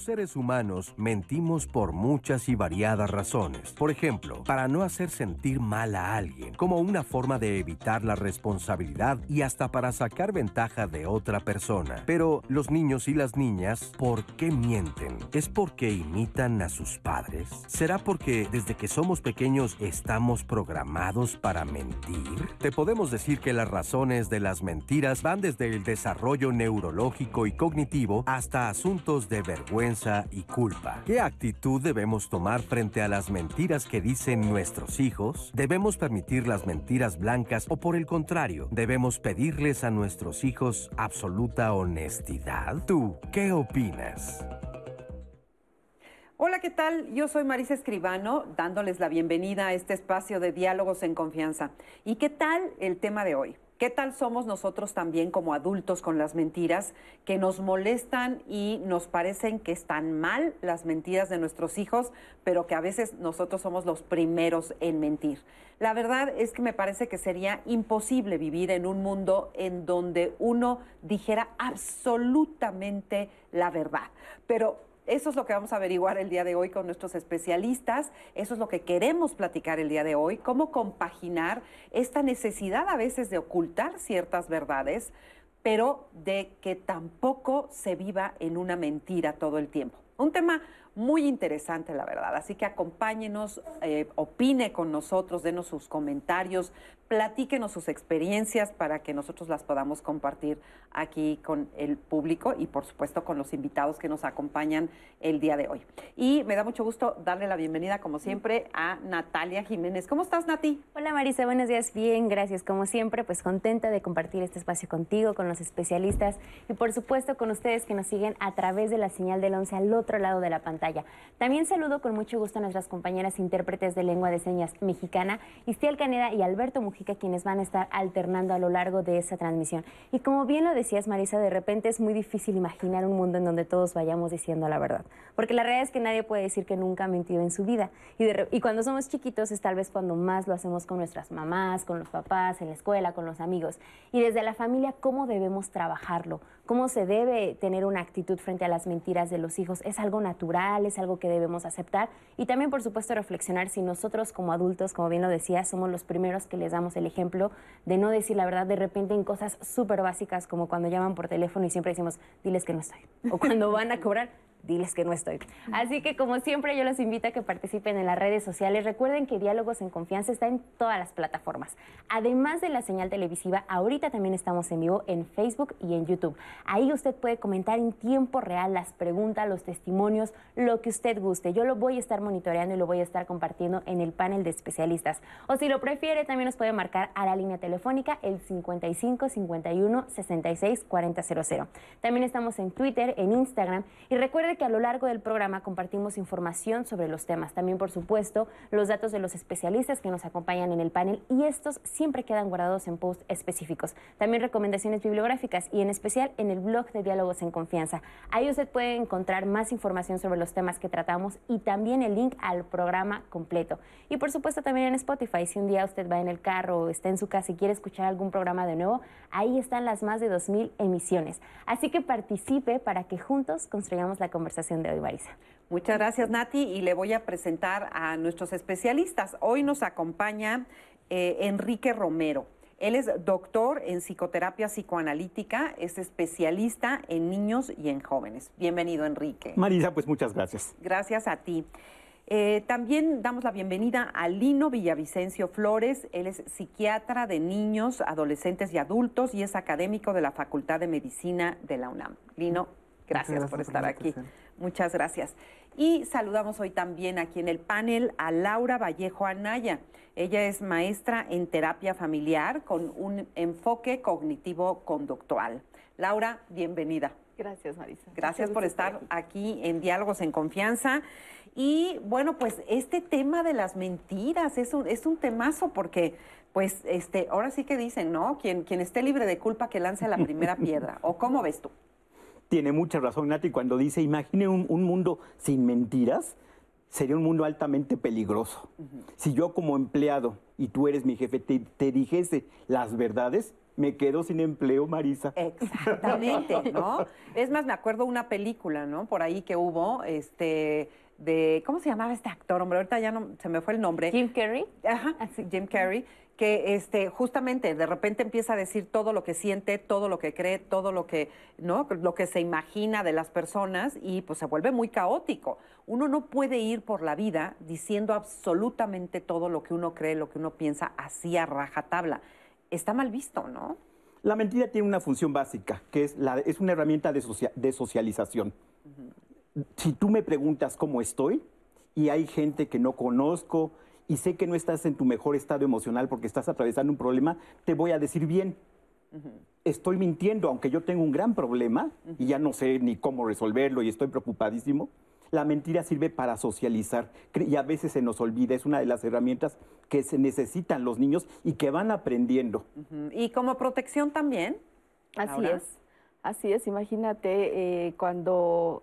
Los seres humanos mentimos por muchas y variadas razones. Por ejemplo, para no hacer sentir mal a alguien, como una forma de evitar la responsabilidad y hasta para sacar ventaja de otra persona. Pero los niños y las niñas, ¿por qué mienten? ¿Es porque imitan a sus padres? ¿Será porque desde que somos pequeños estamos programados para mentir? Te podemos decir que las razones de las mentiras van desde el desarrollo neurológico y cognitivo hasta asuntos de vergüenza y culpa. ¿Qué actitud debemos tomar frente a las mentiras que dicen nuestros hijos? ¿Debemos permitir las mentiras blancas o por el contrario, debemos pedirles a nuestros hijos absoluta honestidad? ¿Tú qué opinas? Hola, ¿qué tal? Yo soy Marisa Escribano, dándoles la bienvenida a este espacio de diálogos en confianza. ¿Y qué tal el tema de hoy? ¿Qué tal somos nosotros también como adultos con las mentiras que nos molestan y nos parecen que están mal las mentiras de nuestros hijos, pero que a veces nosotros somos los primeros en mentir? La verdad es que me parece que sería imposible vivir en un mundo en donde uno dijera absolutamente la verdad. Pero eso es lo que vamos a averiguar el día de hoy con nuestros especialistas. Eso es lo que queremos platicar el día de hoy. Cómo compaginar esta necesidad a veces de ocultar ciertas verdades, pero de que tampoco se viva en una mentira todo el tiempo. Un tema muy interesante, la verdad. Así que acompáñenos, eh, opine con nosotros, denos sus comentarios, platíquenos sus experiencias para que nosotros las podamos compartir aquí con el público y por supuesto con los invitados que nos acompañan el día de hoy. Y me da mucho gusto darle la bienvenida, como siempre, a Natalia Jiménez. ¿Cómo estás, Nati? Hola, Marisa, buenos días. Bien, gracias. Como siempre, pues contenta de compartir este espacio contigo, con los especialistas y por supuesto con ustedes que nos siguen a través de la señal del 11 al otro lado de la pantalla. También saludo con mucho gusto a nuestras compañeras intérpretes de lengua de señas mexicana, Istiel Caneda y Alberto Mujica quienes van a estar alternando a lo largo de esa transmisión. Y como bien lo decías, Marisa, de repente es muy difícil imaginar un mundo en donde todos vayamos diciendo la verdad. Porque la realidad es que nadie puede decir que nunca ha mentido en su vida. Y, y cuando somos chiquitos es tal vez cuando más lo hacemos con nuestras mamás, con los papás, en la escuela, con los amigos. Y desde la familia, ¿cómo debemos trabajarlo? ¿Cómo se debe tener una actitud frente a las mentiras de los hijos? ¿Es algo natural? ¿Es algo que debemos aceptar? Y también, por supuesto, reflexionar si nosotros como adultos, como bien lo decía, somos los primeros que les damos el ejemplo de no decir la verdad de repente en cosas súper básicas como cuando llaman por teléfono y siempre decimos, diles que no estoy. O cuando van a cobrar, diles que no estoy. Así que como siempre yo los invito a que participen en las redes sociales. Recuerden que Diálogos en Confianza está en todas las plataformas. Además de la señal televisiva, ahorita también estamos en vivo en Facebook y en YouTube. Ahí usted puede comentar en tiempo real las preguntas, los testimonios, lo que usted guste. Yo lo voy a estar monitoreando y lo voy a estar compartiendo en el panel de especialistas. O si lo prefiere, también nos puede marcar a la línea telefónica el 55 51 66 4000. También estamos en Twitter, en Instagram y recuerden que a lo largo del programa compartimos información sobre los temas. También, por supuesto, los datos de los especialistas que nos acompañan en el panel y estos siempre quedan guardados en posts específicos. También recomendaciones bibliográficas y en especial en el blog de Diálogos en Confianza. Ahí usted puede encontrar más información sobre los temas que tratamos y también el link al programa completo. Y por supuesto también en Spotify, si un día usted va en el carro o está en su casa y quiere escuchar algún programa de nuevo, ahí están las más de 2.000 emisiones. Así que participe para que juntos construyamos la conversación de hoy, Marisa. Muchas gracias, Nati, y le voy a presentar a nuestros especialistas. Hoy nos acompaña eh, Enrique Romero. Él es doctor en psicoterapia psicoanalítica, es especialista en niños y en jóvenes. Bienvenido, Enrique. Marisa, pues muchas gracias. Gracias a ti. Eh, también damos la bienvenida a Lino Villavicencio Flores. Él es psiquiatra de niños, adolescentes y adultos y es académico de la Facultad de Medicina de la UNAM. Lino, Gracias, por estar aquí. Muchas gracias. Y saludamos hoy también aquí en el panel a Laura Vallejo Anaya. Ella es maestra en terapia familiar con un enfoque cognitivo-conductual. Laura, bienvenida. Gracias, Marisa. Gracias por estar aquí en Diálogos en Confianza. Y bueno, pues este tema de las mentiras es un, es un temazo porque, pues, este, ahora sí que dicen, ¿no? Quien, quien esté libre de culpa que lance la primera piedra. ¿O cómo ves tú? Tiene mucha razón Nati cuando dice, imagine un, mundo sin mentiras, sería un mundo altamente peligroso. Si yo como empleado y tú eres mi jefe te, dijese las verdades, me quedo sin empleo, Marisa. Exactamente, ¿no? Es más, me acuerdo una película, ¿no? Por ahí que hubo, este, de, ¿cómo se llamaba este actor? Hombre, ahorita ya no, se me fue el nombre. Jim Carrey. Ajá, Jim Carrey, que este, justamente de repente empieza a decir todo lo que siente, todo lo que cree, todo lo que, ¿no? Lo que se imagina de las personas y pues se vuelve muy caótico. Uno no puede ir por la vida diciendo absolutamente todo lo que uno cree, lo que uno piensa, así a rajatabla está mal visto, ¿no? La mentira tiene una función básica, que es, la, es una herramienta de, de socialización. Si tú me preguntas cómo estoy y hay gente que no conozco y sé que no estás en tu mejor estado emocional porque estás atravesando un problema, te voy a decir bien. Estoy mintiendo, aunque yo tengo un gran problema y ya no sé ni cómo resolverlo y estoy preocupadísimo la mentira sirve para socializar y a veces se nos olvida, es una de las herramientas que se necesitan los niños y que van aprendiendo. Y como protección también. Así es, así es, imagínate eh, cuando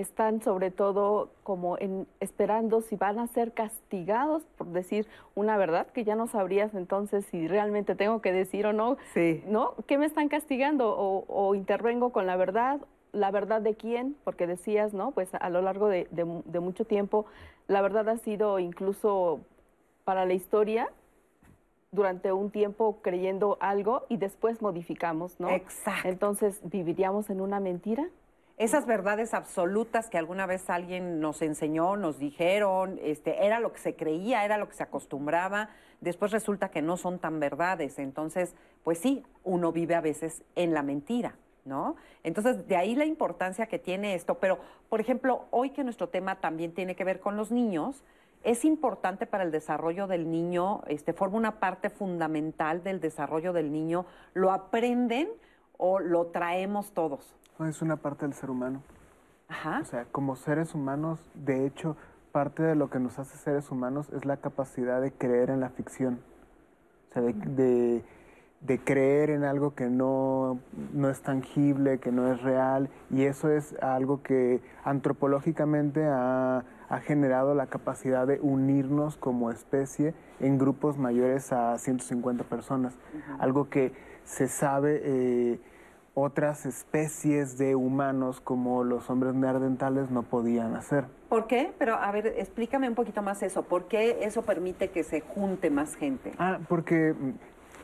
están sobre todo como en, esperando si van a ser castigados por decir una verdad que ya no sabrías entonces si realmente tengo que decir o no. Sí. ¿No? ¿Qué me están castigando? O, o intervengo con la verdad la verdad de quién, porque decías, ¿no? Pues a lo largo de, mucho tiempo, la verdad ha sido incluso para la historia durante un tiempo creyendo algo y después modificamos, ¿no? Exacto. Entonces, ¿viviríamos en una mentira? Esas verdades absolutas que alguna vez alguien nos enseñó, nos dijeron, este, era lo que se creía, era lo que se acostumbraba, después resulta que no son tan verdades. Entonces, pues sí, uno vive a veces en la mentira. ¿no? Entonces, de ahí la importancia que tiene esto. Pero, por ejemplo, hoy que nuestro tema también tiene que ver con los niños, es importante para el desarrollo del niño, este, forma una parte fundamental del desarrollo del niño. ¿Lo aprenden o lo traemos todos? Es una parte del ser humano. Ajá. O sea, como seres humanos, de hecho, parte de lo que nos hace seres humanos es la capacidad de creer en la ficción. O sea, de de creer en algo que no, es tangible, que no es real, y eso es algo que antropológicamente ha, generado la capacidad de unirnos como especie en grupos mayores a 150 personas, algo que se sabe eh, otras especies de humanos como los hombres neandertales no podían hacer. ¿Por qué? Pero a ver, explícame un poquito más eso. ¿Por qué eso permite que se junte más gente? Ah, porque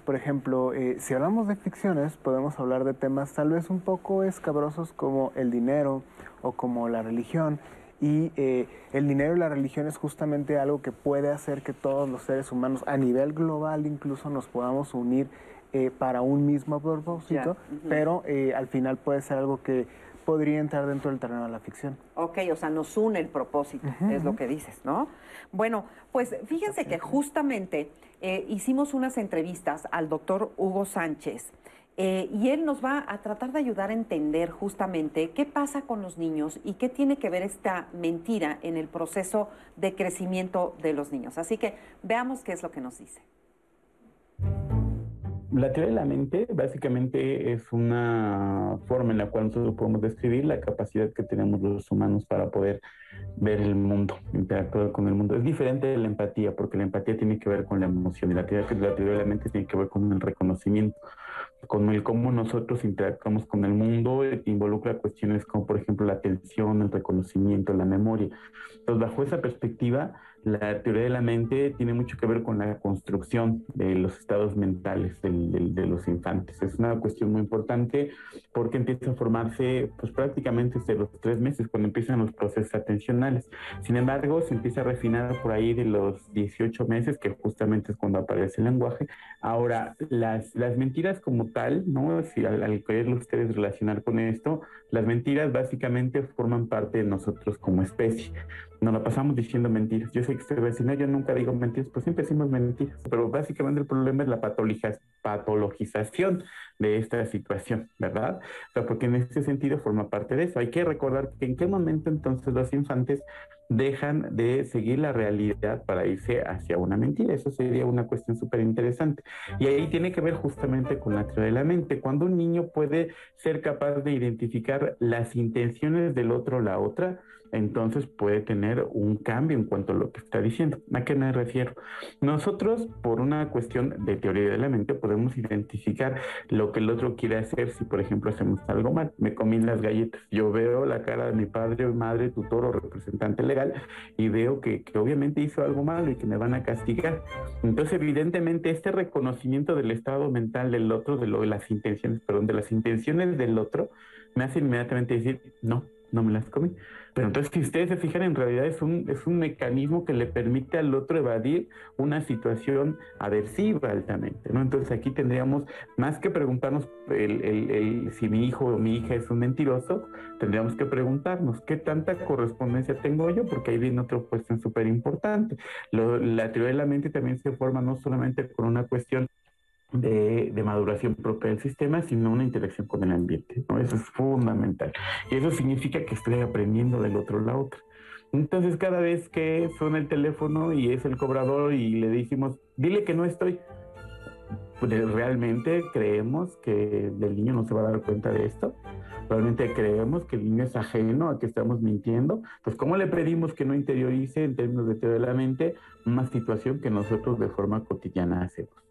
por ejemplo, eh, si hablamos de ficciones, podemos hablar de temas tal vez un poco escabrosos como el dinero o como la religión. Y eh, el dinero y la religión es justamente algo que puede hacer que todos los seres humanos, a nivel global incluso, nos podamos unir eh, para un mismo propósito, pero al final puede ser algo que podría entrar dentro del terreno de la ficción. Ok, o sea, nos une el propósito, es lo que dices, ¿no? Bueno, pues fíjense que justamente eh, hicimos unas entrevistas al doctor Hugo Sánchez. Eh, y él nos va a tratar de ayudar a entender justamente qué pasa con los niños y qué tiene que ver esta mentira en el proceso de crecimiento de los niños. Así que veamos qué es lo que nos dice. La teoría de la mente básicamente es una forma en la cual nosotros podemos describir la capacidad que tenemos los humanos para poder ver el mundo, interactuar con el mundo. Es diferente de la empatía, porque la empatía tiene que ver con la emoción y la teoría, la teoría de la mente tiene que ver con el reconocimiento, con el cómo nosotros interactuamos con el mundo, involucra cuestiones como por ejemplo la atención, el reconocimiento, la memoria. Entonces, bajo esa perspectiva, la teoría de la mente tiene mucho que ver con la construcción de los estados mentales de los infantes. Es una cuestión muy importante porque empieza a formarse pues, prácticamente desde los tres meses, cuando empiezan los procesos atencionales. Sin embargo, se empieza a refinar por ahí de los 18 meses, que justamente es cuando aparece el lenguaje. Ahora, las, las mentiras como tal, ¿no? Si al, al querer ustedes relacionar con esto, las mentiras básicamente forman parte de nosotros como especie nos la pasamos diciendo mentiras. Yo sé que va a yo nunca digo mentiras, pues siempre decimos mentiras. Pero básicamente el problema es la patologización de esta situación, ¿verdad? O sea, porque en este sentido forma parte de eso. Hay que recordar que en qué momento entonces los infantes dejan de seguir la realidad para irse hacia una mentira. Eso sería una cuestión súper interesante. Y ahí tiene que ver justamente con la teoría de la mente. Cuando un niño puede ser capaz de identificar las intenciones del otro la otra, entonces puede tener un cambio en cuanto a lo que está diciendo. ¿A qué me refiero? Nosotros, por una cuestión de teoría de la mente, podemos identificar lo que el otro quiere hacer si, por ejemplo, hacemos algo mal. Me comí las galletas. Yo veo la cara de mi padre, madre, tutor o representante legal y veo que, que obviamente hizo algo malo y que me van a castigar. Entonces, evidentemente, este reconocimiento del estado mental del otro, de lo de las intenciones, perdón, de las intenciones del otro, me hace inmediatamente decir, no, no me las comí. Pero entonces, si ustedes se fijan, en realidad es un, es un mecanismo que le permite al otro evadir una situación aversiva altamente, ¿no? Entonces aquí tendríamos, más que preguntarnos el, el, si mi hijo o mi hija es un mentiroso, tendríamos que preguntarnos qué tanta correspondencia tengo yo, porque ahí viene otra cuestión súper importante. La teoría de la mente también se forma no solamente con una cuestión de, maduración propia del sistema, sino una interacción con el ambiente. ¿no? Eso es fundamental. Y eso significa que estoy aprendiendo del otro la otra. Entonces, cada vez que suena el teléfono y es el cobrador y le dijimos, dile que no estoy, pues realmente creemos que el niño no se va a dar cuenta de esto. Realmente creemos que el niño es ajeno a que estamos mintiendo. Pues, ¿cómo le pedimos que no interiorice en términos de teoría de la mente una situación que nosotros de forma cotidiana hacemos?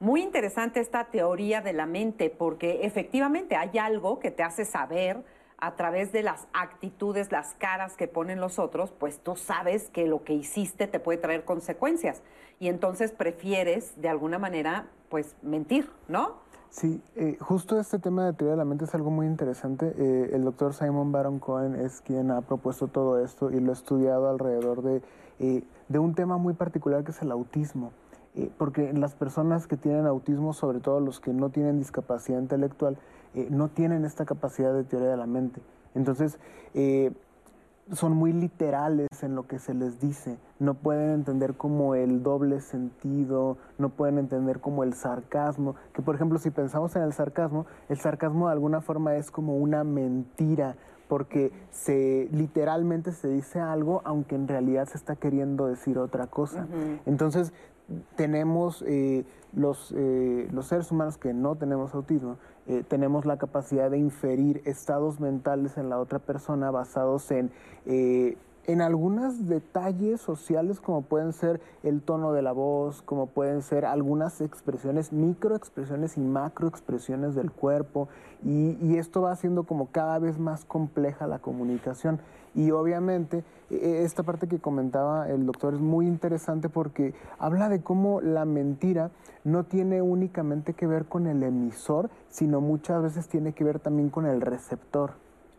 Muy interesante esta teoría de la mente porque efectivamente hay algo que te hace saber a través de las actitudes, las caras que ponen los otros, pues tú sabes que lo que hiciste te puede traer consecuencias y entonces prefieres de alguna manera pues mentir, ¿no? Sí, eh, justo este tema de teoría de la mente es algo muy interesante. Eh, el doctor Simon Baron Cohen es quien ha propuesto todo esto y lo ha estudiado alrededor de, eh, de un tema muy particular que es el autismo. Eh, porque las personas que tienen autismo, sobre todo los que no tienen discapacidad intelectual, eh, no tienen esta capacidad de teoría de la mente. Entonces, eh, son muy literales en lo que se les dice, no pueden entender como el doble sentido, no pueden entender como el sarcasmo, que por ejemplo si pensamos en el sarcasmo, el sarcasmo de alguna forma es como una mentira, porque se literalmente se dice algo aunque en realidad se está queriendo decir otra cosa. Entonces, tenemos eh, los, eh, los, seres humanos que no tenemos autismo, eh, tenemos la capacidad de inferir estados mentales en la otra persona basados en, en algunos detalles sociales como pueden ser el tono de la voz, como pueden ser algunas expresiones, microexpresiones y macroexpresiones del cuerpo, y, y esto va haciendo como cada vez más compleja la comunicación. Y obviamente e, e, esta parte que comentaba el doctor es muy interesante porque habla de cómo la mentira no tiene únicamente que ver con el emisor, sino muchas veces tiene que ver también con el receptor.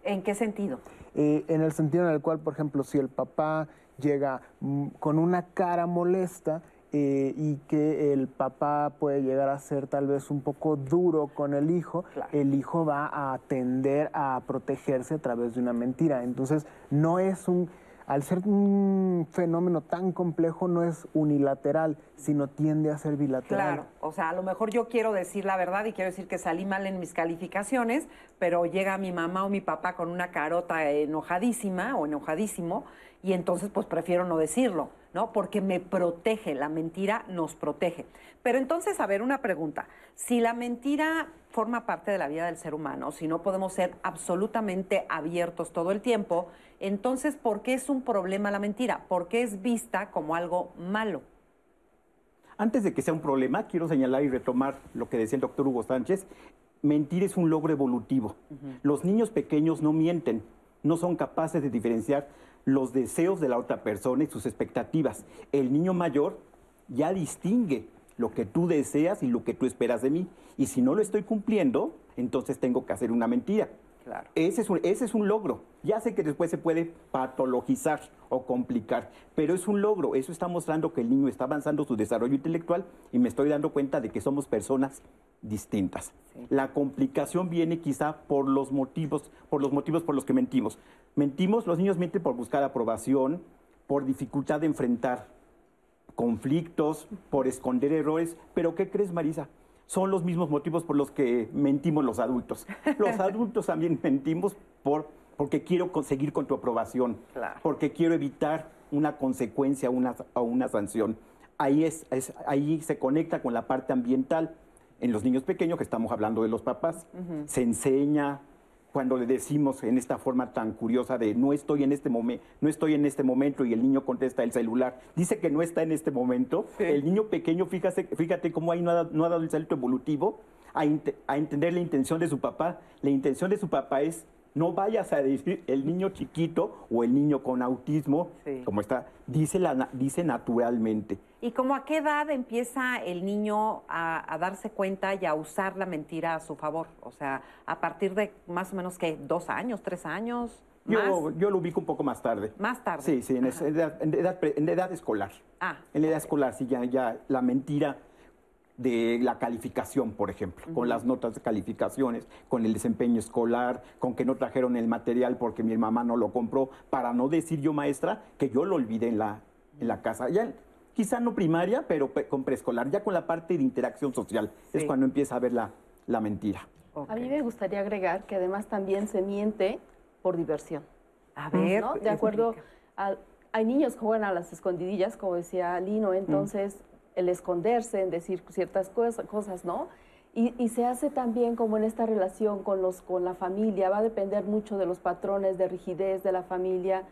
¿En qué sentido? Eh, en el sentido en el cual, por ejemplo, si el papá llega mm, con una cara molesta, eh, y que el papá puede llegar a ser tal vez un poco duro con el hijo, el hijo va a tender a protegerse a través de una mentira. Entonces, no es un, al ser un fenómeno tan complejo, no es unilateral, sino tiende a ser bilateral. Claro, o sea, a lo mejor yo quiero decir la verdad y quiero decir que salí mal en mis calificaciones, pero llega mi mamá o mi papá con una carota enojadísima o enojadísimo y entonces pues prefiero no decirlo, ¿no? Porque me protege, la mentira nos protege. Pero entonces, a ver, una pregunta. Si la mentira forma parte de la vida del ser humano, si no podemos ser absolutamente abiertos todo el tiempo, entonces, ¿por qué es un problema la mentira? ¿Por qué es vista como algo malo? Antes de que sea un problema, quiero señalar y retomar lo que decía el doctor Hugo Sánchez. Mentir es un logro evolutivo. Los niños pequeños no mienten, no son capaces de diferenciar los deseos de la otra persona y sus expectativas. El niño mayor ya distingue lo que tú deseas y lo que tú esperas de mí. Y si no lo estoy cumpliendo, entonces tengo que hacer una mentira. Ese, es un, ese es un logro. Ya sé que después se puede patologizar o complicar, pero es un logro. Eso está mostrando que el niño está avanzando su desarrollo intelectual y me estoy dando cuenta de que somos personas distintas. La complicación viene quizá por los motivos, por los motivos por los que mentimos. Mentimos, los niños mienten por buscar aprobación, por dificultad de enfrentar conflictos, por esconder errores. Pero ¿qué crees, Marisa? Son los mismos motivos por los que mentimos los adultos. Los adultos también mentimos por, porque quiero conseguir con tu aprobación, porque quiero evitar una consecuencia una, o una sanción. Ahí, es, ahí se conecta con la parte ambiental. En los niños pequeños, que estamos hablando de los papás, se enseña cuando le decimos en esta forma tan curiosa de no estoy en este momento, no estoy en este momento y el niño contesta el celular, dice que no está en este momento, el niño pequeño, fíjate, fíjate cómo ahí no ha, no ha dado el salto evolutivo a, a entender la intención de su papá. La intención de su papá es no vayas a decir el niño chiquito o el niño con autismo, Sí. como está, dice, la, dice naturalmente. ¿Y como a qué edad empieza el niño a, a darse cuenta y a usar la mentira a su favor? O sea, a partir de más o menos, ¿qué? ¿Dos años, tres años? ¿Más? Yo, yo lo ubico un poco más tarde. Más tarde. Sí, sí, en, esa edad, en edad en edad escolar. Ah, En edad escolar, sí, ya, ya la mentira de la calificación, por ejemplo, con las notas de calificaciones, con el desempeño escolar, con que no trajeron el material porque mi mamá no lo compró, para no decir yo, maestra, que yo lo olvidé en la, en la casa. Ya, quizá no primaria, pero pe- con preescolar, ya con la parte de interacción social, es Sí. cuando empieza a ver la, la mentira. ok. A mí me gustaría agregar que además también se miente por diversión. A ver. ¿no? De acuerdo, a- hay niños que juegan a las escondidillas, como decía Lino, entonces el esconderse, en decir ciertas cosas, ¿no? Y, y se hace también como en esta relación con, los, con la familia, va a depender mucho de los patrones de rigidez de la familia,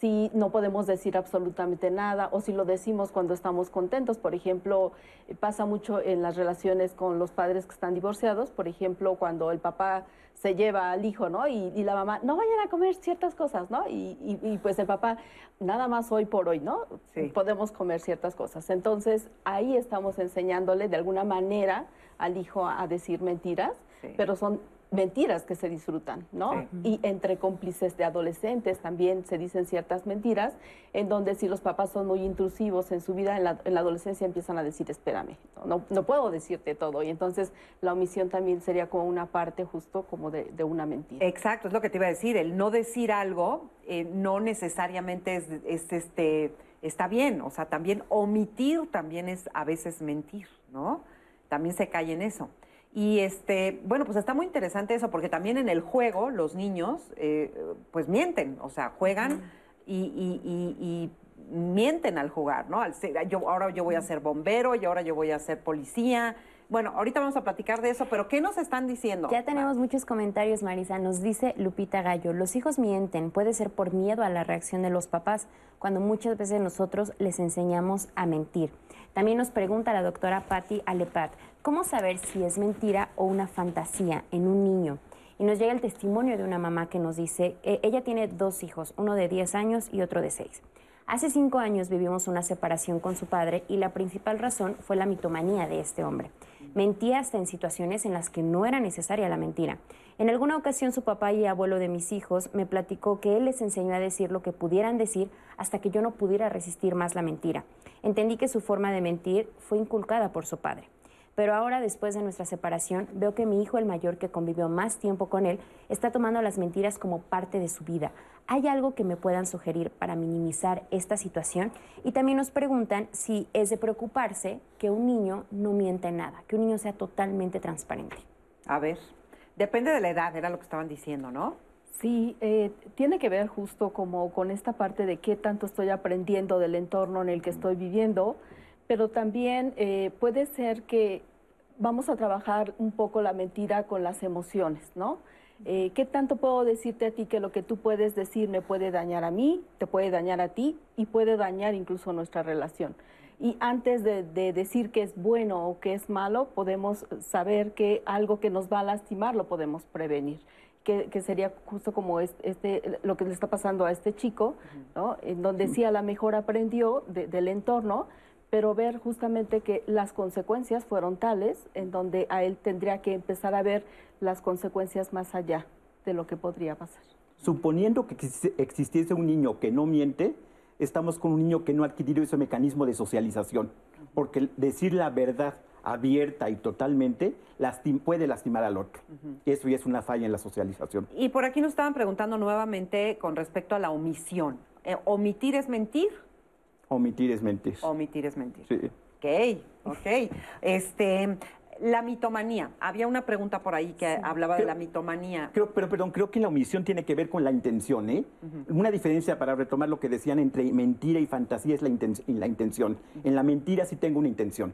si no podemos decir absolutamente nada o si lo decimos cuando estamos contentos. Por ejemplo, eh, pasa mucho en las relaciones con los padres que están divorciados, por ejemplo, cuando el papá se lleva al hijo, ¿no? Y, y la mamá, no vayan a comer ciertas cosas, ¿no? Y, y- y, pues el papá, nada más hoy por hoy, ¿no? Sí. Podemos comer ciertas cosas. Entonces, ahí estamos enseñándole de alguna manera al hijo a, a decir mentiras, Sí. pero son mentiras que se disfrutan, ¿no? Sí. Y entre cómplices de adolescentes también se dicen ciertas mentiras, en donde si los papás son muy intrusivos en su vida, en la, en la adolescencia empiezan a decir, espérame, no, no puedo decirte todo. Y entonces la omisión también sería como una parte justo como de, de una mentira. Exacto, es lo que te iba a decir. El no decir algo eh, no necesariamente es, es, este, está bien. O sea, también omitir también es a veces mentir, ¿no? También se cae en eso. Y este, bueno, pues está muy interesante eso, porque también en el juego los niños, eh, pues mienten, o sea, juegan y, y- y- y mienten al jugar, ¿no? Al ser- yo, ahora yo voy a ser bombero y ahora yo voy a ser policía. Bueno, ahorita vamos a platicar de eso, pero ¿qué nos están diciendo? Ya tenemos muchos comentarios, Marisa. Nos dice Lupita Gallo, los hijos mienten, puede ser por miedo a la reacción de los papás, cuando muchas veces nosotros les enseñamos a mentir. También nos pregunta la doctora Patti Alepat, ¿cómo saber si es mentira o una fantasía en un niño? Y nos llega el testimonio de una mamá que nos dice, eh, ella tiene dos hijos, uno de 10 años y otro de 6. Hace cinco años vivimos una separación con su padre y la principal razón fue la mitomanía de este hombre. Mentía hasta en situaciones en las que no era necesaria la mentira. En alguna ocasión su papá y abuelo de mis hijos me platicó que él les enseñó a decir lo que pudieran decir hasta que yo no pudiera resistir más la mentira. Entendí que su forma de mentir fue inculcada por su padre. Pero ahora, después de nuestra separación, veo que mi hijo, el mayor, que convivió más tiempo con él, está tomando las mentiras como parte de su vida. ¿Hay algo que me puedan sugerir para minimizar esta situación? Y también nos preguntan si es de preocuparse que un niño no mienta en nada, que un niño sea totalmente transparente. A ver, depende de la edad, era lo que estaban diciendo, ¿no? Sí, eh, tiene que ver justo como con esta parte de qué tanto estoy aprendiendo del entorno en el que estoy viviendo, pero también eh, puede ser que vamos a trabajar un poco la mentira con las emociones, ¿no? Eh, ¿Qué tanto puedo decirte a ti que lo que tú puedes decir me puede dañar a mí, te puede dañar a ti y puede dañar incluso nuestra relación? Y antes de, de decir que es bueno o que es malo, podemos saber que algo que nos va a lastimar lo podemos prevenir. Que, que sería justo como es- este, lo que le está pasando a este chico, ¿no? en donde sí a lo mejor aprendió de- del entorno, pero ver justamente que las consecuencias fueron tales en donde a él tendría que empezar a ver las consecuencias más allá de lo que podría pasar. Suponiendo que existiese un niño que no miente, estamos con un niño que no ha adquirido ese mecanismo de socialización. Porque decir la verdad abierta y totalmente lastim- puede lastimar al otro. Eso ya es una falla en la socialización. Y por aquí nos estaban preguntando nuevamente con respecto a la omisión. Eh, ¿Omitir es mentir? Omitir es mentir. Omitir es mentir. Sí. Ok, ok. Este, la mitomanía. Había una pregunta por ahí que hablaba de la mitomanía. Creo, pero perdón, creo que la omisión tiene que ver con la intención, ¿eh? Una diferencia para retomar lo que decían entre mentira y fantasía es la, inten- la intención. En la mentira sí tengo una intención.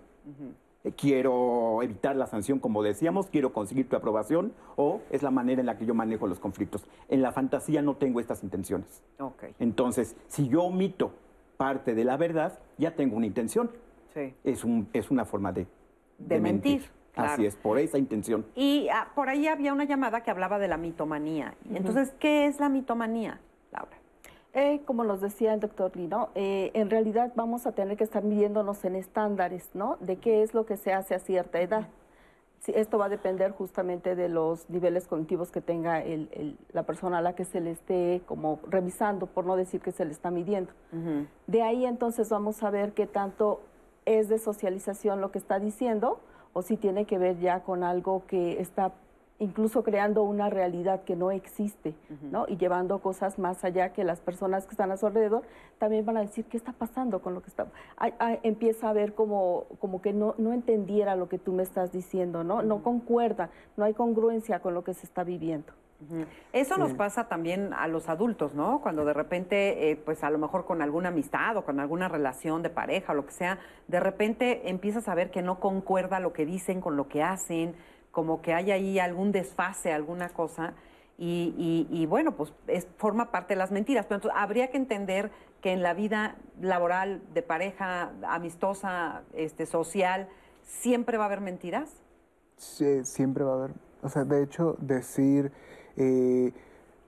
eh, quiero evitar la sanción, como decíamos, quiero conseguir tu aprobación, o es la manera en la que yo manejo los conflictos. En la fantasía no tengo estas intenciones. Ok. Entonces, si yo omito parte de la verdad, ya tengo una intención. Sí. Es, un, es una forma de, De mentir, claro. Así es, por esa intención. Y ah, por ahí había una llamada que hablaba de la mitomanía. Entonces, ¿qué es la mitomanía, Laura? Eh, como nos decía el doctor Lino, eh, en realidad vamos a tener que estar midiéndonos en estándares, ¿no? De qué es lo que se hace a cierta edad. Sí, esto va a depender justamente de los niveles cognitivos que tenga el- el- la persona a la que se le esté como revisando, por no decir que se le está midiendo. De ahí entonces vamos a ver qué tanto es de socialización lo que está diciendo o si tiene que ver ya con algo que está incluso creando una realidad que no existe, ¿no? Y llevando cosas más allá que las personas que están a su alrededor también van a decir, ¿qué está pasando con lo que está? Ay, ay, empieza a ver como, como que no, no entendiera lo que tú me estás diciendo, ¿no? No concuerda, no hay congruencia con lo que se está viviendo. Eso nos pasa también a los adultos, ¿no? Cuando de repente, eh, pues a lo mejor con alguna amistad o con alguna relación de pareja o lo que sea, de repente empiezas a ver que no concuerda lo que dicen con lo que hacen, como que hay ahí algún desfase, alguna cosa. Y, y- y bueno, pues es, forma parte de las mentiras. Pero entonces habría que entender que en la vida laboral, de pareja, amistosa, este, social, siempre va a haber mentiras. Sí, siempre va a haber. O sea, de hecho, decir eh,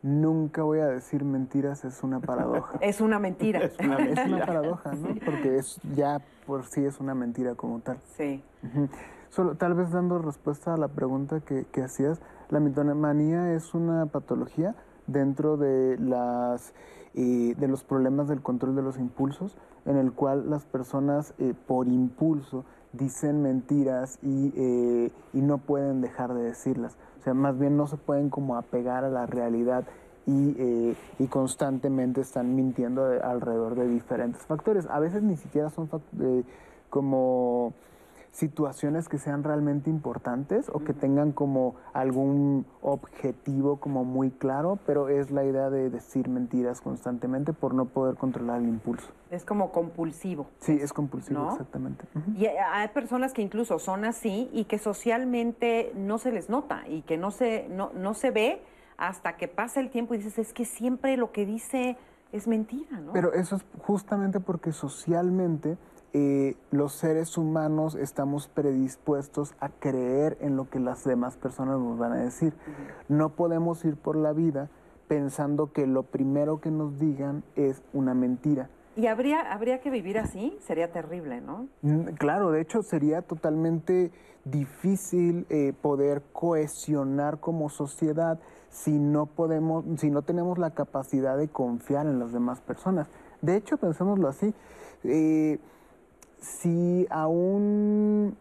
nunca voy a decir mentiras es una paradoja. Es una mentira. Es una es una mentira. paradoja, ¿no? Porque es ya por sí es una mentira como tal. Sí. Solo, tal vez dando respuesta a la pregunta que, que hacías, la mitomanía es una patología dentro de las eh, de los problemas del control de los impulsos, en el cual las personas eh, por impulso dicen mentiras y, eh, y no pueden dejar de decirlas. O sea, más bien no se pueden como apegar a la realidad y, y constantemente están mintiendo de- alrededor de diferentes factores. A veces ni siquiera son como situaciones que sean realmente importantes o que tengan como algún objetivo como muy claro, pero es la idea de decir mentiras constantemente por no poder controlar el impulso. Es como compulsivo. Sí, es compulsivo, ¿No? exactamente. Y hay- hay personas que incluso son así y que socialmente no se les nota y que no se, no, no se ve hasta que pasa el tiempo y dices, es que siempre lo que dice es mentira, ¿no? Pero eso es justamente porque socialmente eh, los seres humanos estamos predispuestos a creer en lo que las demás personas nos van a decir. No podemos ir por la vida pensando que lo primero que nos digan es una mentira. y habría, habría que vivir así, sería terrible, ¿no? Mm, Claro, de hecho sería totalmente difícil eh, poder cohesionar como sociedad si no podemos, si no tenemos la capacidad de confiar en las demás personas. De hecho, pensémoslo así, eh, si a un,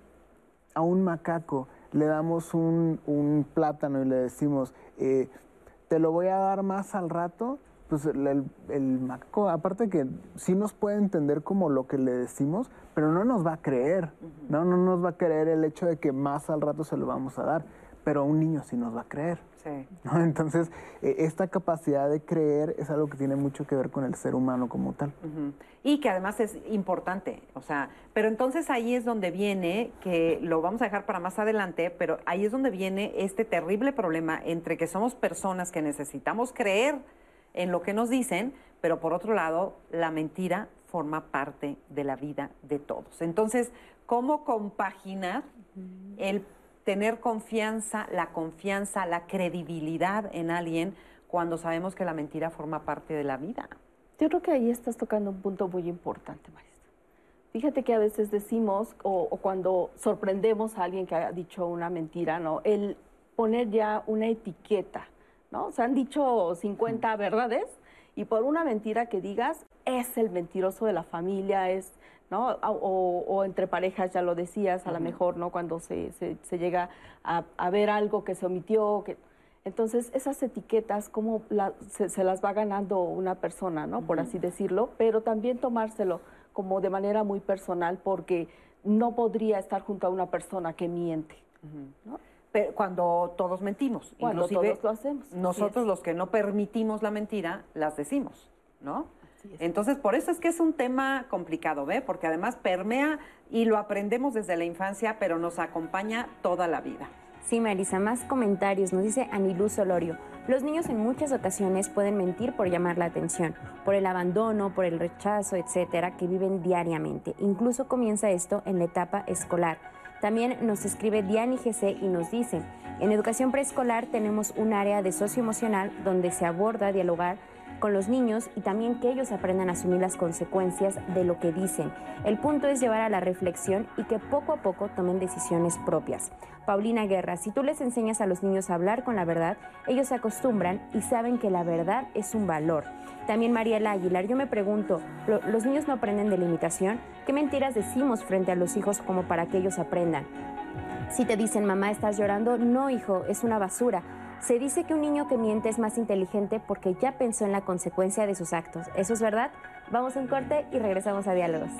a un macaco le damos un, un plátano y le decimos, eh, te lo voy a dar más al rato, pues el, el- el macaco, aparte que sí nos puede entender como lo que le decimos, pero no nos va a creer, ¿no? No nos va a creer el hecho de que más al rato se lo vamos a dar, pero a un niño sí nos va a creer. Sí. ¿no? Entonces, eh, esta capacidad de creer es algo que tiene mucho que ver con el ser humano como tal. Y que además es importante, o sea, pero entonces ahí es donde viene, que lo vamos a dejar para más adelante, pero ahí es donde viene este terrible problema entre que somos personas que necesitamos creer en lo que nos dicen, pero por otro lado, la mentira forma parte de la vida de todos. Entonces, ¿cómo compaginar el tener confianza, la confianza, la credibilidad en alguien cuando sabemos que la mentira forma parte de la vida? Yo creo que ahí estás tocando un punto muy importante, Marisa. Fíjate que a veces decimos, o, o cuando sorprendemos a alguien que ha dicho una mentira, ¿no? El poner ya una etiqueta, ¿no? Se han dicho 50 verdades y por una mentira que digas, es el mentiroso de la familia, es, ¿no? O, o entre parejas, ya lo decías, a lo mejor, ¿no? Cuando se, se- se llega a, a ver algo que se omitió, que... Entonces, esas etiquetas, como se, se las va ganando una persona, ¿no? Por así decirlo, pero también tomárselo como de manera muy personal, porque no podría estar junto a una persona que miente. ¿no? Pero cuando todos mentimos, Cuando inclusive todos lo hacemos, nosotros los que no permitimos la mentira, las decimos, ¿no? Entonces, por eso es que es un tema complicado, ¿ve? Porque además permea y lo aprendemos desde la infancia, pero nos acompaña toda la vida. Sí, Marisa, más comentarios. Nos dice Aniluz Solorio. Los niños en muchas ocasiones pueden mentir por llamar la atención, por el abandono, por el rechazo, etcétera, que viven diariamente. Incluso comienza esto en la etapa escolar. También nos escribe Diani GC y nos dice, en educación preescolar tenemos un área de socioemocional donde se aborda dialogar con los niños y también que ellos aprendan a asumir las consecuencias de lo que dicen. El punto es llevar a la reflexión y que poco a poco tomen decisiones propias. Paulina Guerra, si tú les enseñas a los niños a hablar con la verdad, ellos se acostumbran y saben que la verdad es un valor. También Mariela Aguilar, yo me pregunto, ¿los niños no aprenden de limitación? ¿Qué mentiras decimos frente a los hijos como para que ellos aprendan? Si te dicen, mamá, estás llorando, no, hijo, es una basura. Se dice que un niño que miente es más inteligente porque ya pensó en la consecuencia de sus actos. ¿Eso es verdad? Vamos a un corte y regresamos a Diálogos.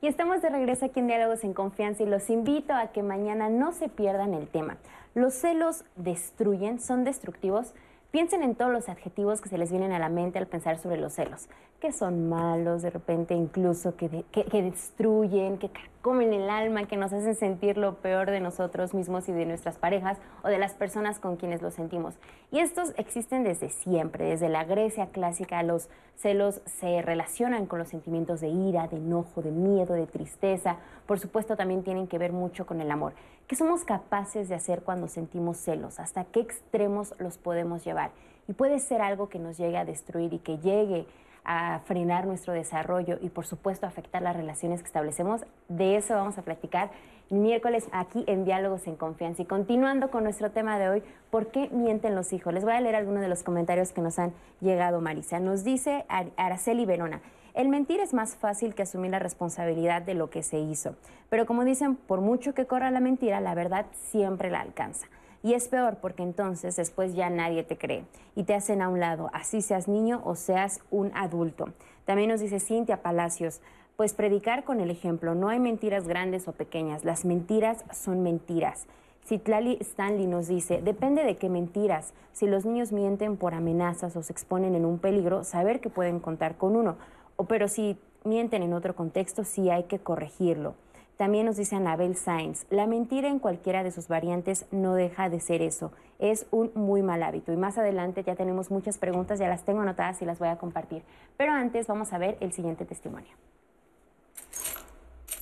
Y estamos de regreso aquí en Diálogos en Confianza y los invito a que mañana no se pierdan el tema. ¿Los celos destruyen? ¿Son destructivos? Piensen en todos los adjetivos que se les vienen a la mente al pensar sobre los celos, que son malos, de repente incluso que, que, destruyen, que comen el alma, que nos hacen sentir lo peor de nosotros mismos y de nuestras parejas o de las personas con quienes los sentimos. Y estos existen desde siempre, desde la Grecia clásica los celos se relacionan con los sentimientos de ira, de enojo, de miedo, de tristeza. Por supuesto también tienen que ver mucho con el amor. ¿Qué somos capaces de hacer cuando sentimos celos? ¿Hasta qué extremos los podemos llevar? Y puede ser algo que nos llegue a destruir y que llegue a frenar nuestro desarrollo y por supuesto afectar las relaciones que establecemos. De eso vamos a platicar miércoles aquí en Diálogos en Confianza. Y continuando con nuestro tema de hoy, ¿por qué mienten los hijos? Les voy a leer algunos de los comentarios que nos han llegado, Marisa. Nos dice Araceli Verona. El mentir es más fácil que asumir la responsabilidad de lo que se hizo. Pero como dicen, por mucho que corra la mentira, la verdad siempre la alcanza. Y es peor porque entonces después ya nadie te cree y te hacen a un lado, así seas niño o seas un adulto. También nos dice Cintia Palacios, pues predicar con el ejemplo, no hay mentiras grandes o pequeñas, las mentiras son mentiras. Citlali Stanley nos dice, depende de qué mentiras. Si los niños mienten por amenazas o se exponen en un peligro, saber que pueden contar con uno pero si mienten en otro contexto, sí hay que corregirlo. También nos dice Anabel Sainz, la mentira en cualquiera de sus variantes no deja de ser eso, es un muy mal hábito. Y más adelante ya tenemos muchas preguntas, ya las tengo anotadas y las voy a compartir. Pero antes vamos a ver el siguiente testimonio.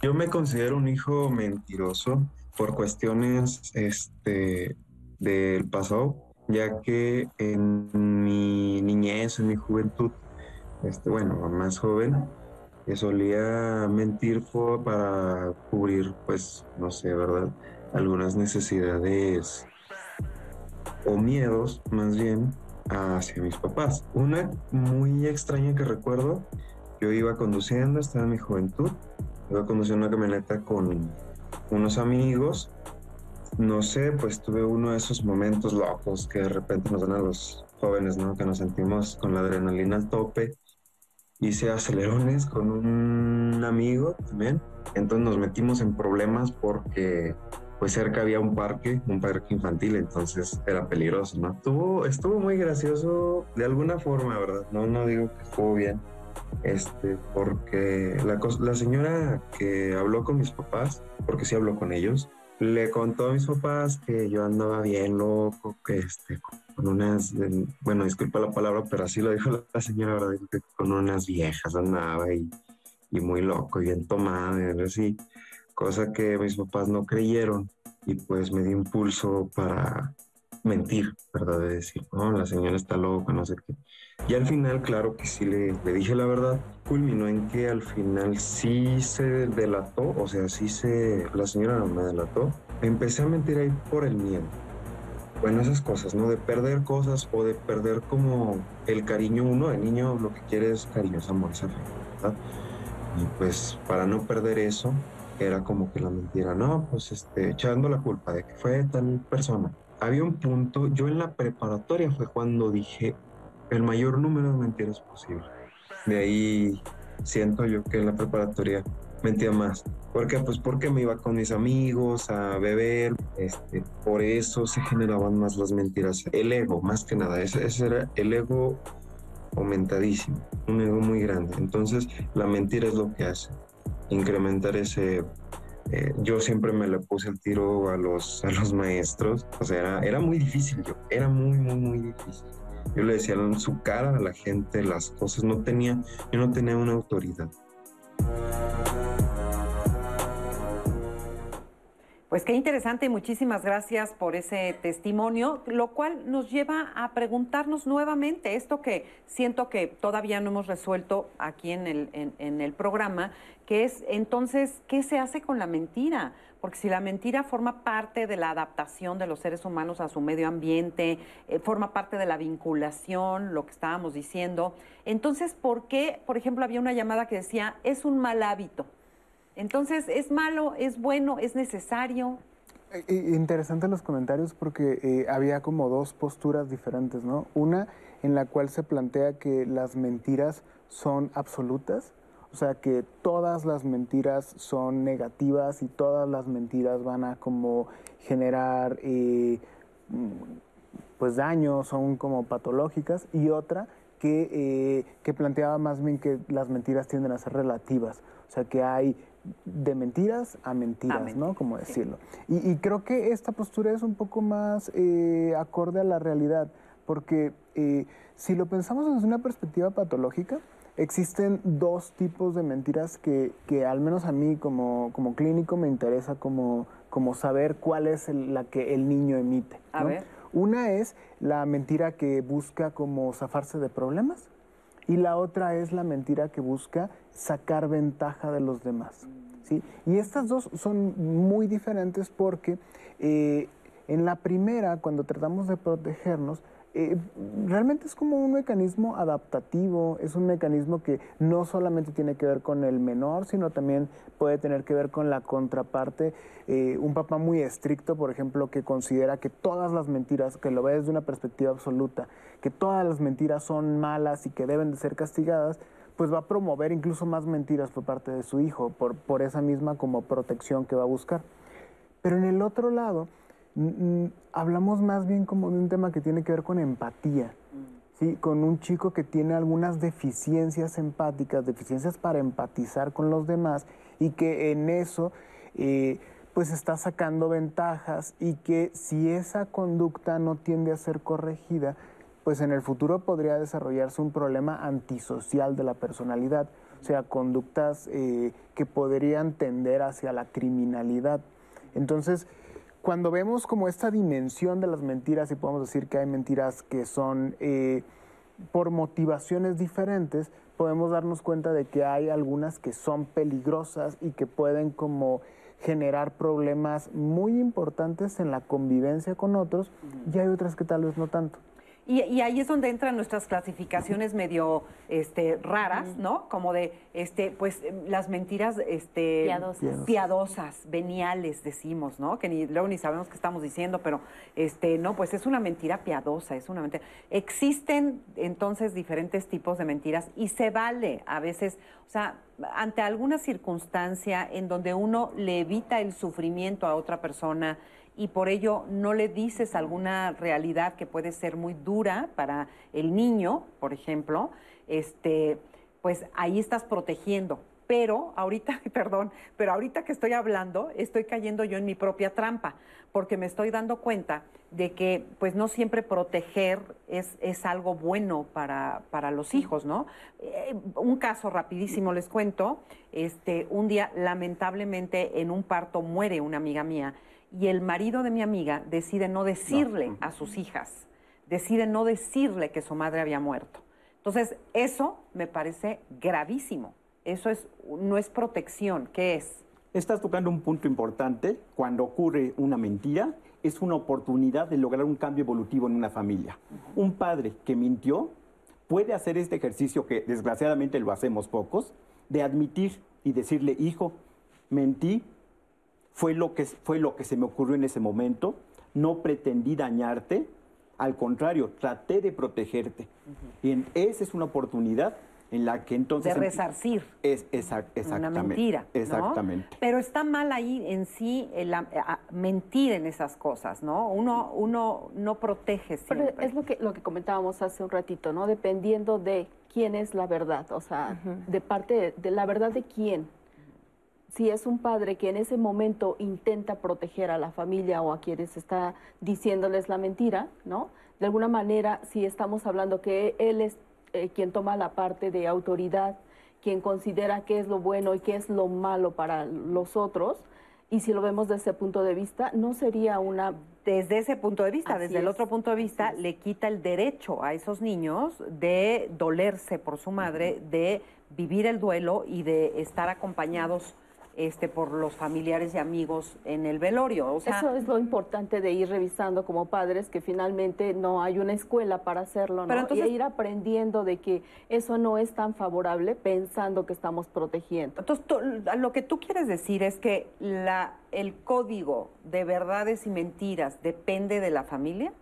Yo me considero un hijo mentiroso por cuestiones este, del pasado, ya que en mi niñez, en mi juventud, este, bueno, más joven, que solía mentir para cubrir, pues, no sé, ¿verdad? Algunas necesidades o miedos, más bien, hacia mis papás. Una muy extraña que recuerdo, yo iba conduciendo, estaba en mi juventud, iba conduciendo una camioneta con unos amigos, no sé, pues tuve uno de esos momentos locos que de repente nos dan a los jóvenes, ¿no? Que nos sentimos con la adrenalina al tope hice acelerones con un amigo también. Entonces nos metimos en problemas porque pues cerca había un parque, un parque infantil, entonces era peligroso, ¿no? Estuvo, estuvo muy gracioso de alguna forma, ¿verdad? No, no digo que estuvo bien, este, porque la, la señora que habló con mis papás, porque sí habló con ellos, le contó a mis papás que yo andaba bien loco, que este, con unas, bueno, disculpa la palabra, pero así lo dijo la señora, ¿verdad? Con unas viejas andaba y, y muy loco, y bien tomado, y así, cosa que mis papás no creyeron y pues me dio impulso para mentir, ¿verdad? De decir, no, la señora está loca, no sé qué. Y al final, claro que sí le, le dije la verdad, culminó en que al final sí se delató, o sea, sí se, la señora me delató. Empecé a mentir ahí por el miedo. Bueno, esas cosas, ¿no? De perder cosas o de perder como el cariño uno, de niño lo que quiere es cariño, es amor, es ¿verdad? Y pues para no perder eso, era como que la mentira, no, pues este, echando la culpa de que fue tal persona. Había un punto, yo en la preparatoria fue cuando dije el mayor número de mentiras posible. De ahí siento yo que en la preparatoria mentía más. ¿Por qué? Pues porque me iba con mis amigos a beber, este, por eso se generaban más las mentiras. El ego, más que nada, ese, era el ego aumentadísimo, un ego muy grande. Entonces, la mentira es lo que hace, incrementar ese eh, yo siempre me le puse el tiro a los, a los maestros, o sea, era, era muy difícil, yo, era muy, muy, muy difícil. Yo le decía en su cara a la gente las cosas, no tenía, yo no tenía una autoridad. Pues qué interesante muchísimas gracias por ese testimonio, lo cual nos lleva a preguntarnos nuevamente esto que siento que todavía no hemos resuelto aquí en el, en, el programa, que es entonces, ¿qué se hace con la mentira? Porque si la mentira forma parte de la adaptación de los seres humanos a su medio ambiente, eh, forma parte de la vinculación, lo que estábamos diciendo, entonces, ¿por qué, por ejemplo, había una llamada que decía, es un mal hábito? Entonces, ¿es malo, es bueno, es necesario? Eh, eh, interesante los comentarios porque había como dos posturas diferentes, ¿no? Una en la cual se plantea que las mentiras son absolutas, o sea, que todas las mentiras son negativas y todas las mentiras van a como generar pues daños, son como patológicas, y otra que, que planteaba más bien que las mentiras tienden a ser relativas, o sea, que hay de mentiras a mentiras, ¿no? Como decirlo. Y, creo que esta postura es un poco más eh, acorde a la realidad, porque eh, si lo pensamos desde una perspectiva patológica, existen dos tipos de mentiras que, al menos a mí como, como clínico me interesa como, como saber cuál es la que el niño emite. A ver. Una es la mentira que busca como zafarse de problemas y la otra es la mentira que busca sacar ventaja de los demás. ¿sí? Y estas dos son muy diferentes porque eh, en la primera, cuando tratamos de protegernos, eh, realmente es como un mecanismo adaptativo, es un mecanismo que no solamente tiene que ver con el menor, sino también puede tener que ver con la contraparte. Eh, un papá muy estricto, por ejemplo, que considera que todas las mentiras, que lo ve desde una perspectiva absoluta, que todas las mentiras son malas y que deben de ser castigadas, pues va a promover incluso más mentiras por parte de su hijo, por, por esa misma como protección que va a buscar. Pero en el otro lado, hablamos más bien como de un tema que tiene que ver con empatía, ¿sí? con un chico que tiene algunas deficiencias empáticas, deficiencias para empatizar con los demás y que en eso eh, pues está sacando ventajas y que si esa conducta no tiende a ser corregida, pues en el futuro podría desarrollarse un problema antisocial de la personalidad, o sea, conductas eh, que podrían tender hacia la criminalidad. Entonces, cuando vemos como esta dimensión de las mentiras, y podemos decir que hay mentiras que son eh, por motivaciones diferentes, podemos darnos cuenta de que hay algunas que son peligrosas y que pueden como generar problemas muy importantes en la convivencia con otros, y hay otras que tal vez no tanto. Y, ahí es donde entran nuestras clasificaciones medio este, raras, ¿no? Como de, este, pues, las mentiras este, piadosas. piadosas, veniales, decimos, ¿no? Que ni, luego ni sabemos qué estamos diciendo, pero, este, no, pues es una mentira piadosa, es una mentira. Existen entonces diferentes tipos de mentiras y se vale a veces, o sea, ante alguna circunstancia en donde uno le evita el sufrimiento a otra persona, y por ello no le dices alguna realidad que puede ser muy dura para el niño, por ejemplo, este, pues ahí estás protegiendo. Pero ahorita, perdón, pero ahorita que estoy hablando, estoy cayendo yo en mi propia trampa, porque me estoy dando cuenta de que pues no siempre proteger es, es algo bueno para, para los hijos, ¿no? Eh, un caso rapidísimo les cuento, este, un día lamentablemente en un parto muere una amiga mía y el marido de mi amiga decide no decirle a sus hijas, decide no decirle que su madre había muerto. Entonces, eso me parece gravísimo. Eso es, no es protección. ¿Qué es? Estás tocando un punto importante. Cuando ocurre una mentira, es una oportunidad de lograr un cambio evolutivo en una familia. Un padre que mintió puede hacer este ejercicio que desgraciadamente lo hacemos pocos, de admitir y decirle, hijo, mentí, fue lo, que, fue lo que se me ocurrió en ese momento, no pretendí dañarte, al contrario, traté de protegerte. Bien, esa es una oportunidad en la que entonces... De resarcir. Es, exactamente. Una mentira. ¿no? Exactamente. Pero está mal ahí en sí el, a, a, mentir en esas cosas, ¿no? Uno, uno no protege siempre. Pero es lo que, lo que comentábamos hace un ratito, ¿no? Dependiendo de quién es la verdad, o sea, uh -huh. de parte de, de la verdad de quién si es un padre que en ese momento intenta proteger a la familia o a quienes está diciéndoles la mentira, ¿no? De alguna manera, si estamos hablando que él es eh, quien toma la parte de autoridad, quien considera qué es lo bueno y qué es lo malo para los otros, y si lo vemos desde ese punto de vista, no sería una... Desde ese punto de vista, Así desde es. el otro punto de vista, le quita el derecho a esos niños de dolerse por su madre, de vivir el duelo y de estar acompañados este, por los familiares y amigos en el velorio. O sea, Eso es lo importante de ir revisando como padres, que finalmente no hay una escuela para hacerlo, ¿no? Pero entonces, y ir aprendiendo de que eso no es tan favorable pensando que estamos protegiendo. Entonces, tú, lo que tú quieres decir es que la, el código de verdades y mentiras depende de la familia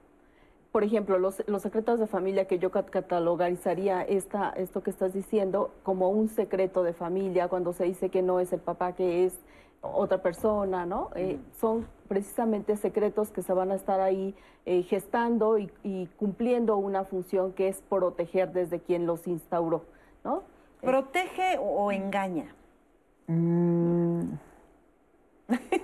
por ejemplo, los, los, secretos de familia que yo catalogarizaría esta, esto que estás diciendo como un secreto de familia, cuando se dice que no es el papá, que es otra persona, ¿no? Eh, son precisamente secretos que se van a estar ahí eh, gestando y, y, cumpliendo una función que es proteger desde quien los instauró, ¿no? ¿Protege o, o engaña? Mm.